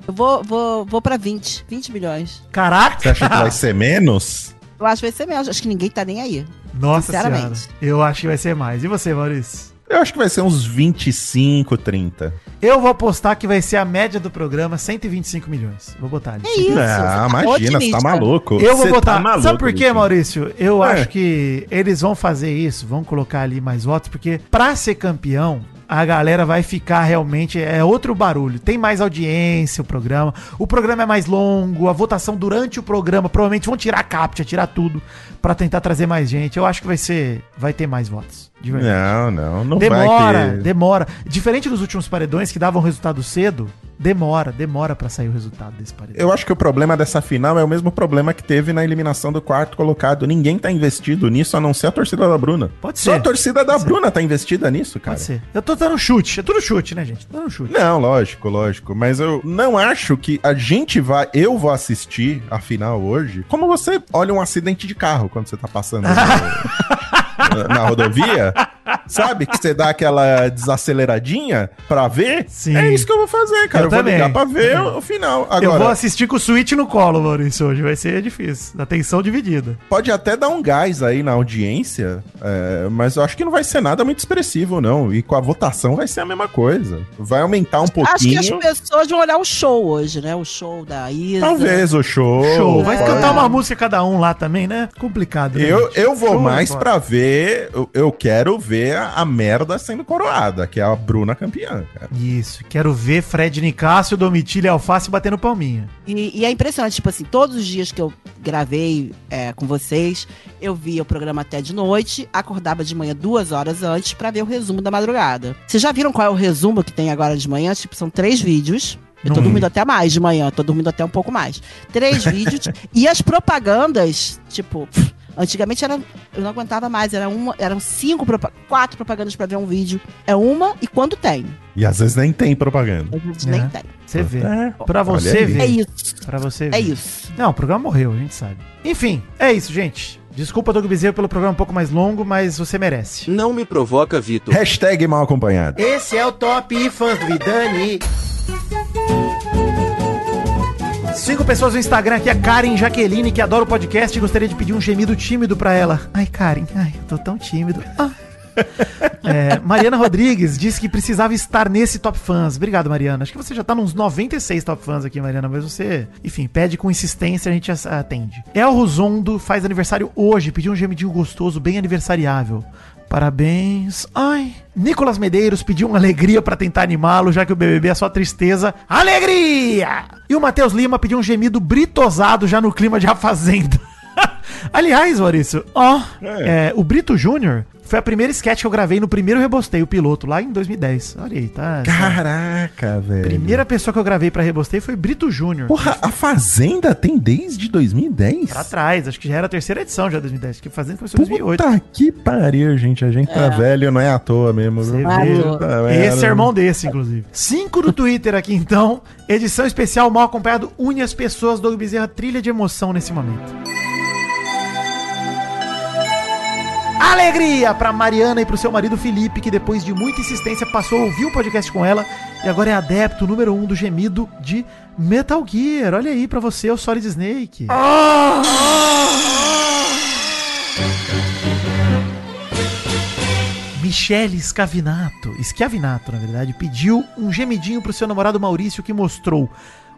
Eu vou, vou, vou pra 20. 20 milhões. Caraca! Você acha que vai ser menos? Eu acho que vai ser menos. Acho que ninguém tá nem aí. Nossa senhora. Sinceramente. Eu acho que vai ser mais. E você, Maurício? Eu acho que vai ser uns 25, 30. Eu vou apostar que vai ser a média do programa 125 milhões. Vou botar ali. É isso. Não, você tá imagina, você tá maluco. Eu vou Você botar. tá maluco, Sabe por quê? Maurício? Eu É. acho que eles vão fazer isso, vão colocar ali mais votos, porque pra ser campeão, a galera vai ficar realmente. É outro barulho. Tem mais audiência o programa. O programa é mais longo. A votação durante o programa. Provavelmente vão tirar a captcha, tirar tudo. Pra tentar trazer mais gente. Eu acho que vai ser. Vai ter mais votos. Não, não, não Demora, vai ter. demora. Diferente dos últimos paredões que davam resultado cedo, Demora, demora pra sair o resultado desse paredão. Eu acho que o problema dessa final é o mesmo problema que teve na eliminação do quarto colocado. Ninguém tá investido nisso, a não ser a torcida da Bruna. Pode Só ser. a torcida da Pode ser. Bruna tá investida nisso, cara. Pode ser. Eu tô dando chute. É tudo chute, né, gente? Tô dando chute. Não, lógico, lógico. Mas eu não acho que a gente vai. Eu vou assistir a final hoje. Como você olha um acidente de carro quando você tá passando na, na rodovia. Sabe? Que você dá aquela desaceleradinha pra ver. Sim. É isso que eu vou fazer, cara. Eu Eu, vou também. ligar pra ver o, o final. eu vou Agora, assistir com o Switch no colo, Maurício, hoje. Vai ser difícil. Atenção dividida. pode até dar um gás aí na audiência, é, mas eu acho que não vai ser nada muito expressivo, não. E com a votação vai ser a mesma coisa. Vai aumentar um Acho que pouquinho. as pessoas vão olhar o show hoje, né? O show da Isa. Talvez o show. Show. Vai É. cantar uma música cada um lá também, né? Complicado. né, Eu, eu vou Show mais agora. pra ver. Eu, eu quero ver a, a merda sendo coroada, que é a Bruna campeã, cara. Isso. Quero ver Fred Nicásio, Domitila e Alface batendo palminha. E, e é impressionante, tipo assim, todos os dias que eu gravei é, com vocês, eu via o programa até de noite, acordava de manhã duas horas antes pra ver o resumo da madrugada. Vocês já viram qual é o resumo que tem agora de manhã? Tipo, são três vídeos. Eu tô Não. dormindo até mais de manhã, tô dormindo até um pouco mais. Três vídeos. E as propagandas, tipo, pff, antigamente era, eu não aguentava mais, era uma, eram cinco, quatro propagandas pra ver um vídeo. É uma e quando tem. E às vezes nem tem propaganda. Às vezes É. nem tem. Você vê. É. Pra você ver. É isso. Pra você ver. É isso. Não, o programa morreu, a gente sabe. Enfim, é isso, gente. Desculpa, Doug Bezerra, pelo programa um pouco mais longo, mas você merece. Não me provoca, Vitor. Hashtag mal acompanhado. Esse é o Top Fãs do Vidani. Cinco pessoas no Instagram aqui, a Karen Jaqueline, que adora o podcast e gostaria de pedir um gemido tímido pra ela. Ai, Karen, ai, eu tô tão tímido. Ah. É, Mariana Rodrigues disse que precisava estar nesse Top Fãs. Obrigado, Mariana. Acho que você já tá nos 96 Top Fãs aqui, Mariana, mas você, enfim, pede com insistência, a gente atende. El Rosondo faz aniversário hoje, pediu um gemidinho gostoso, bem aniversariável. Parabéns. Ai. Nicolas Medeiros pediu uma alegria pra tentar animá-lo, já que o BBB é só tristeza. Alegria! E o Matheus Lima pediu um gemido britosado já no clima de A Fazenda. Aliás, Maurício, ó, É. é, o Brito Júnior foi a primeira sketch que eu gravei no primeiro Rebosteio, o piloto, lá em 2010. Olha aí, tá? Caraca, velho. Primeira pessoa que eu gravei pra Rebosteio foi Brito Júnior. Porra, a Fazenda tem desde 2010? Pra trás, acho que já era a terceira edição já 2010, que Fazenda começou em 2008. Puta que pariu, gente. A gente tá velho, não é à toa mesmo. Você vê. Merda. Esse é irmão desse, inclusive. Cinco do Twitter aqui, então. Edição especial mal acompanhado, une as pessoas. Doug Bezerra, trilha de emoção nesse momento. Alegria pra Mariana e pro seu marido Felipe, que depois de muita insistência passou a ouvir o podcast com ela e agora é adepto número um do gemido de Metal Gear. Olha aí pra você, o Solid Snake. Michele Scavinato, Schiavinato, na verdade, pediu um gemidinho pro seu namorado Maurício que mostrou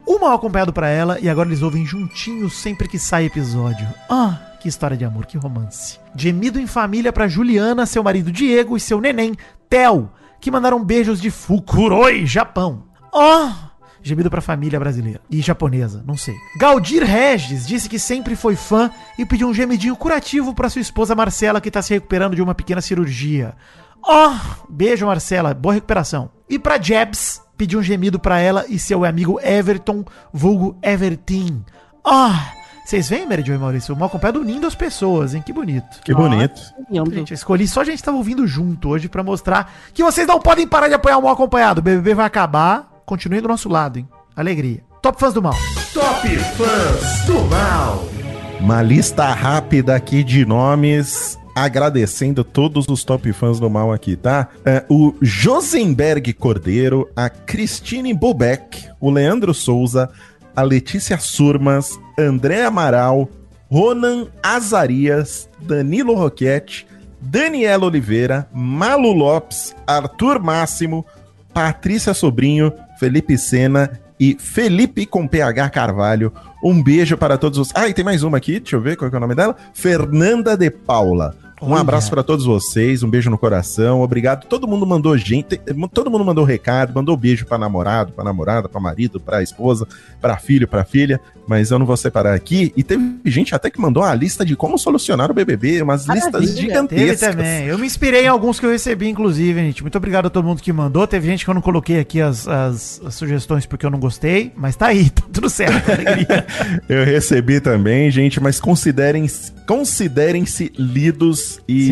o mal acompanhado pra ela e agora eles ouvem juntinhos sempre que sai episódio. Ah, que história de amor, que romance. Gemido em família pra Juliana, seu marido Diego e seu neném Theo, que mandaram beijos de Fukuroi, Japão. Ah, Gemido pra família brasileira. E japonesa, não sei. Galdir Regis disse que sempre foi fã e pediu um gemidinho curativo pra sua esposa Marcela, que tá se recuperando de uma pequena cirurgia. Oh, beijo, Marcela. Boa recuperação. E pra Jebs, pediu um gemido pra ela e seu amigo Everton, vulgo Evertin. Ah, vocês veem, Mary Jo e Maurício? O mal acompanhado unindo as pessoas, hein? Que bonito. Que bonito. Lindo. Gente, eu escolhi só a gente tava ouvindo junto hoje pra mostrar que vocês não podem parar de apoiar o mal acompanhado. O BBB vai acabar, continuem do nosso lado, hein? Alegria. Top fãs do mal. Top Fãs do Mal. Uma lista rápida aqui de nomes. Agradecendo todos os top fãs do mal aqui, tá? É, o Josenberg Cordeiro, a Cristine Bobeck, o Leandro Souza, a Letícia Surmas, André Amaral, Ronan Azarias, Danilo Roquete, Daniela Oliveira, Malu Lopes, Arthur Máximo, Patrícia Sobrinho, Felipe Sena e Felipe com PH Carvalho. Um beijo para todos os. Ah, e tem mais uma aqui, deixa eu ver qual é o nome dela. Fernanda de Paula. Um Olha. abraço pra todos vocês, um beijo no coração, obrigado. Todo mundo mandou gente, todo mundo mandou recado, mandou beijo pra namorado, pra namorada, pra marido, pra esposa, pra filho, pra filha, mas eu não vou separar aqui. E teve gente até que mandou uma lista de como solucionar o BBB, umas Maravilha, listas Teve gigantescas. também. Eu me inspirei em alguns que eu recebi, inclusive, gente. Muito obrigado a todo mundo que mandou. Teve gente que eu não coloquei aqui as, as- as sugestões porque eu não gostei, mas tá aí, tá tudo certo. Eu recebi também, gente, mas considerem considerem-se lidos e,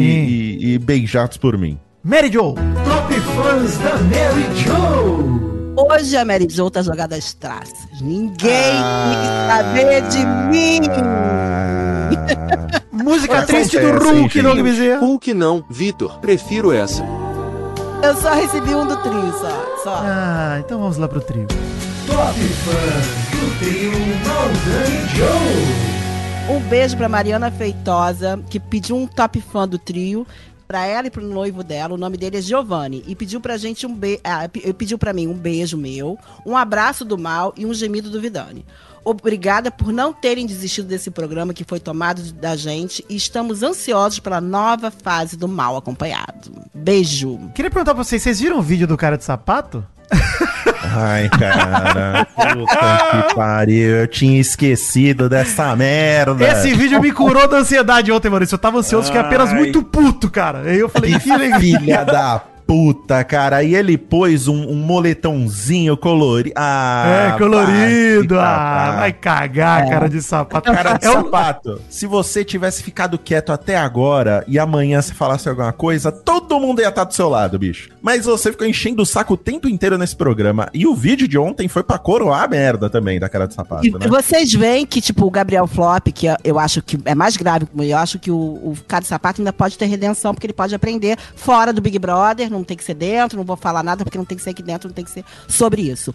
e- e beijados por mim. Mary Jo. Top fãs da Mary Joe. Hoje a Mary Jo tá jogada às traças. Ninguém quis saber de mim. Ah, Música triste do Hulk? Doug Bezerra. Hulk não, Vitor, prefiro essa. Eu só recebi um do trio, só. só. Ah, então vamos lá pro trio. Top fãs do trio Maldani Joe. Um beijo pra Mariana Feitosa, que pediu um top fã do trio. Pra ela e pro noivo dela, o nome dele é Giovanni. E pediu pra gente um beijo. pediu pra mim um beijo meu, um abraço do mal e um gemido do Vidani. Obrigada por não terem desistido desse programa que foi tomado da gente e estamos ansiosos pela nova fase do mal acompanhado. Beijo. Queria perguntar pra vocês, vocês viram o vídeo do cara de sapato? Ai, cara. Puta que pariu. Eu tinha esquecido dessa merda. Esse vídeo me curou da ansiedade ontem, Maurício. Eu tava ansioso, fiquei apenas muito puto, cara. Aí eu falei, que legal. Filha da puta, cara. Aí ele pôs um, um moletãozinho colorido. Ah, É, colorido. vai, Ah, vai cagar, cara de sapato. Cara de É sapato, se você tivesse ficado quieto até agora e amanhã se falasse alguma coisa, todo mundo ia estar do seu lado, bicho. Mas você ficou enchendo o saco o tempo inteiro nesse programa. E o vídeo de ontem foi pra coroar a merda também da cara de sapato, E né? vocês veem que, tipo, o Gabriel Flop, que eu acho que é mais grave, eu acho que o, o cara de sapato ainda pode ter redenção, porque ele pode aprender fora do Big Brother, não tem que ser dentro, não vou falar nada, porque não tem que ser aqui dentro, não tem que ser sobre isso.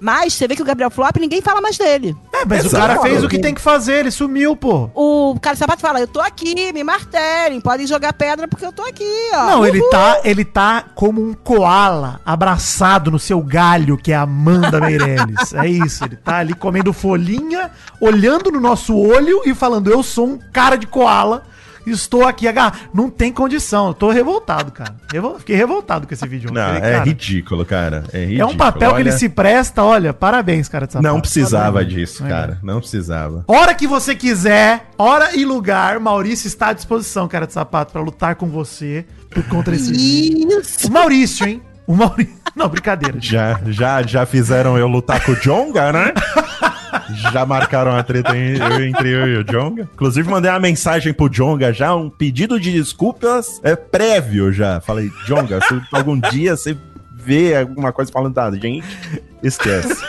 Mas você vê que o Gabriel Flop, ninguém fala mais dele. É, mas o Exato. cara fez o que tem que fazer, ele sumiu, pô. O cara de sapato fala, eu tô aqui, me martelem, podem jogar pedra porque eu tô aqui, ó. Não, ele tá, ele tá como um koala abraçado no seu galho, que é a Amanda Meirelles. É isso, ele tá ali comendo folhinha, olhando no nosso olho e falando: Eu sou um cara de koala, estou aqui agarrado. Não tem condição, eu tô revoltado, cara. Revol- Fiquei revoltado com esse vídeo. Não, Falei, é cara, ridículo, cara. É, é ridículo. um papel que ele Olha, se presta, olha, parabéns, cara de sapato. Não precisava Parabéns. disso, É. cara. Não precisava. Hora que você quiser, hora e lugar, Maurício está à disposição, cara de sapato, pra lutar com você por contra esse vídeo. Isso. O Maurício, hein? O Maurício. Não, brincadeira. gente. Já, já, já fizeram eu lutar com o Jonga, né? Já marcaram a treta entre eu e o Jonga. Inclusive, mandei uma mensagem pro Jonga já, um pedido de desculpas é prévio já. Falei, Jonga, se algum dia você vê alguma coisa falando da gente, esquece.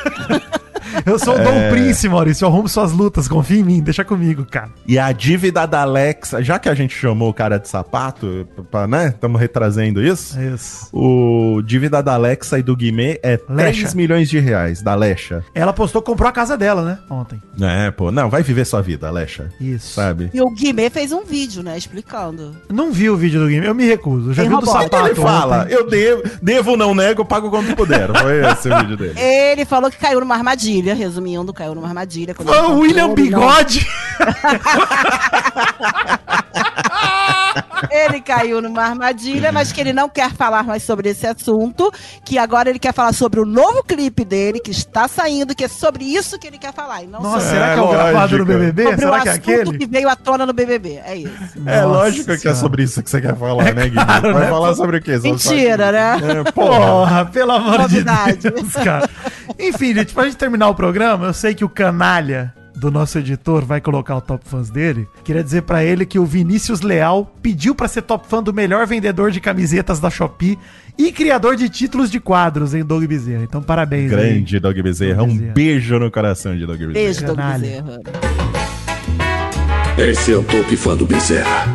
Eu sou o É. Dom Prince, Maurício. Eu arrumo suas lutas. Confia em mim. Deixa comigo, cara. E a dívida da Alexa, já que a gente chamou o cara de sapato, pra, né? Estamos retrazendo isso. É Isso. O dívida da Alexa e do Guimê é 3 Lecha. milhões de reais, da Lecha. Ela postou que comprou a casa dela, né? Ontem. É, pô, não, vai viver sua vida, Lecha. Isso. Sabe? E o Guimê fez um vídeo, né, explicando. Não vi o vídeo do game. Eu me recuso. Eu já Tem vi o do robô. sapato. Ele fala, ontem. eu devo, devo, não nego, pago quanto puder. Foi esse o vídeo dele. Ele falou que caiu numa armadilha, resumindo, caiu numa armadilha. quando o William Bigode. Ele caiu numa armadilha, mas que ele não quer falar mais sobre esse assunto. Que agora ele quer falar sobre o novo clipe dele, que está saindo, que é sobre isso que ele quer falar. E não Nossa, sobre, será que é o lógico. gravado no BBB? sobre o Será que é assunto aquele? que veio à tona no BBB. É isso. É Nossa lógico que é Senhora. sobre isso que você quer falar, né, Guilherme? claro, Vai né? falar sobre o quê? Mentira, né? É, porra. Porra, pelo amor Novidade. de Deus, cara. Enfim, gente, pra gente terminar o programa, eu sei que o canalha do nosso editor vai colocar o top fãs dele. Queria dizer pra ele que o Vinícius Leal pediu pra ser top fã do melhor vendedor de camisetas da Shopee e criador de títulos de quadros em Doug Bezerra. Então, parabéns. aí. Grande Dog Bezerra. Doug Um Bezerra. beijo no coração de Dog Bezerra. Beijo, Doug. Bezerra. Esse é o top fã do Bezerra.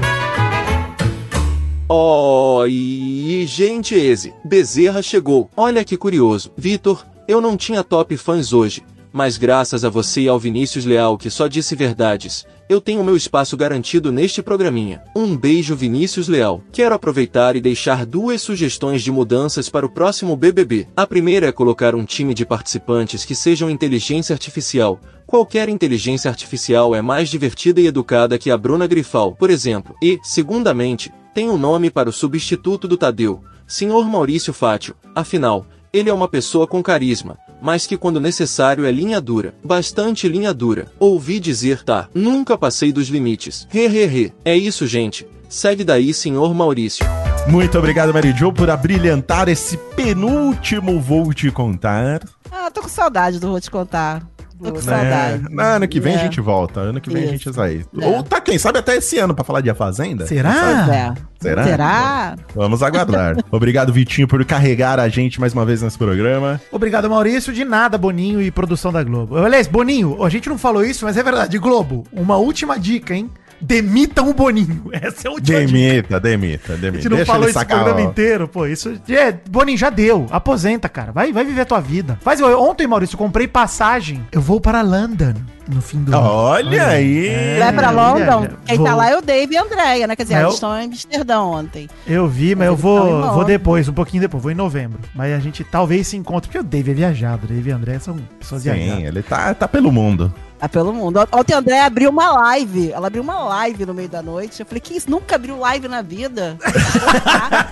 Oh, e gente esse, Bezerra chegou. Olha que curioso. Vitor, eu não tinha top fãs hoje, mas graças a você e ao Vinícius Leal que só disse verdades, eu tenho meu espaço garantido neste programinha. Um beijo Vinícius Leal. Quero aproveitar e deixar duas sugestões de mudanças para o próximo BBB. A primeira é colocar um time de participantes que sejam inteligência artificial, Qualquer inteligência artificial é mais divertida e educada que a Bruna Grifal, por exemplo. E, segundamente, tem um nome para o substituto do Tadeu, Sr. Maurício Fátio. Afinal, ele é uma pessoa com carisma, mas que quando necessário é linha dura, bastante linha dura. Ouvi dizer, tá, nunca passei dos limites. Hehehe. É isso, gente. Segue daí, Sr. Maurício. Muito obrigado, Mary Jo, por abrilhantar esse penúltimo Vou Te Contar. Ah, tô com saudade do Vou Te Contar. Tô com Né? saudade. Ano que vem a É. gente volta. Ano que vem a Isso. gente vai. É. Ou tá, quem sabe até esse ano pra falar de A Fazenda? Será? é. Será? Será? Vamos aguardar. Obrigado, Vitinho, por carregar a gente mais uma vez nesse programa. Obrigado, Maurício. De nada, Boninho e produção da Globo. Aliás, Boninho, a gente não falou isso, mas é verdade. Globo, uma última dica, hein? Demitam o Boninho. Essa é a última dica. Demita, demita, A demita. gente não Deixa falou o sacar, programa inteiro, pô. Isso. É, Boninho, já deu. Aposenta, cara. Vai, vai viver a tua vida. Faz. Ontem, Maurício, eu comprei passagem. Eu vou para London no fim do ano. Olha aí. É, Vai pra London? Quem Vou. tá lá é o Dave e a Andréia, né? Quer dizer, É, eles eu- estão em Amsterdão ontem. Eu vi, mas eu vou, vou depois, um pouquinho depois. Vou em novembro. Mas a gente talvez se encontre, porque o Dave é viajado. O Dave e a André são pessoas Sim, viajadas. ele tá, tá pelo mundo. Tá pelo mundo. Ontem a Andréia abriu uma live. Ela abriu uma live no meio da noite. Eu falei, que isso? Nunca abriu live na vida?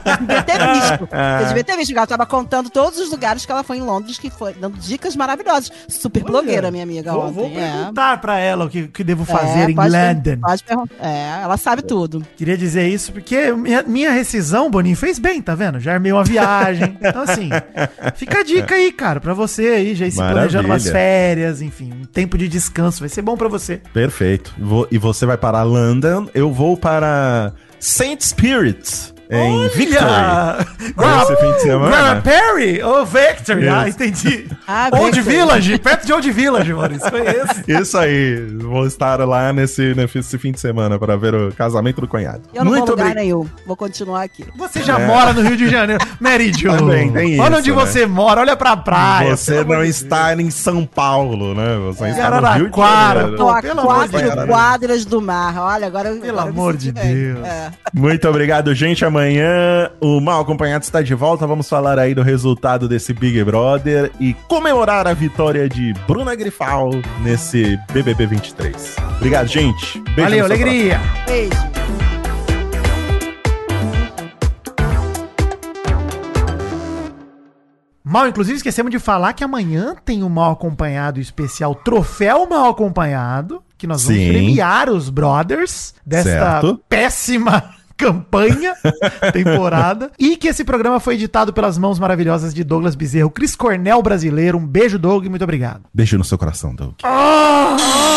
Eu devia ter visto. Eu devia ter visto. Ela tava contando todos os lugares que ela foi em Londres, que foi dando dicas maravilhosas. Super Olha, blogueira, minha amiga, Vou, ontem. vou é. perguntar pra ela o que, que devo fazer É, em pode London. Pode perguntar. É, ela sabe tudo. Queria dizer isso porque minha, minha rescisão, Boninho, fez bem, tá vendo? Já armei uma viagem. Então, assim, fica a dica aí, cara, pra você aí, já ir se planejando umas férias, enfim, um tempo de descanso. Vai ser bom pra você. Perfeito. Vou- e você vai para London, eu vou para Saint Spirits, em Victory. Esse fim de semana. Perry? Ou Victory? Ah, entendi. Ah, Old. Village, perto de Old Village, Maurício. Conheço. Isso aí, vou estar lá nesse, nesse fim de semana para ver o casamento do cunhado. Eu não Muito vou lugar nenhum. Vou continuar aqui. Você já mora no Rio de Janeiro. Meridio. Também tem Olha isso, onde né? você mora, olha pra praia. Você não está em São Paulo, né? Você está no Rio de Janeiro. Tô a pelo quatro quadras do mar. Olha, agora eu- Pelo agora amor de. Deus. É. Muito obrigado, gente. Amanhã o Mal Acompanhado está de volta. Vamos falar aí do resultado desse Big Brother e comemorar a vitória de Bruna Grifal nesse BBB 23. Obrigado, gente. Beijo Valeu, alegria. Beijo. Mal, inclusive, esquecemos de falar que amanhã tem o Mal Acompanhado especial Troféu Mal Acompanhado, que nós vamos Sim. premiar os brothers desta Certo. péssima campanha, temporada, e que esse programa foi editado pelas mãos maravilhosas de Douglas Bezerro, Cris Cornel brasileiro. Um beijo, Doug, e muito obrigado. Beijo no seu coração, Doug. Ah!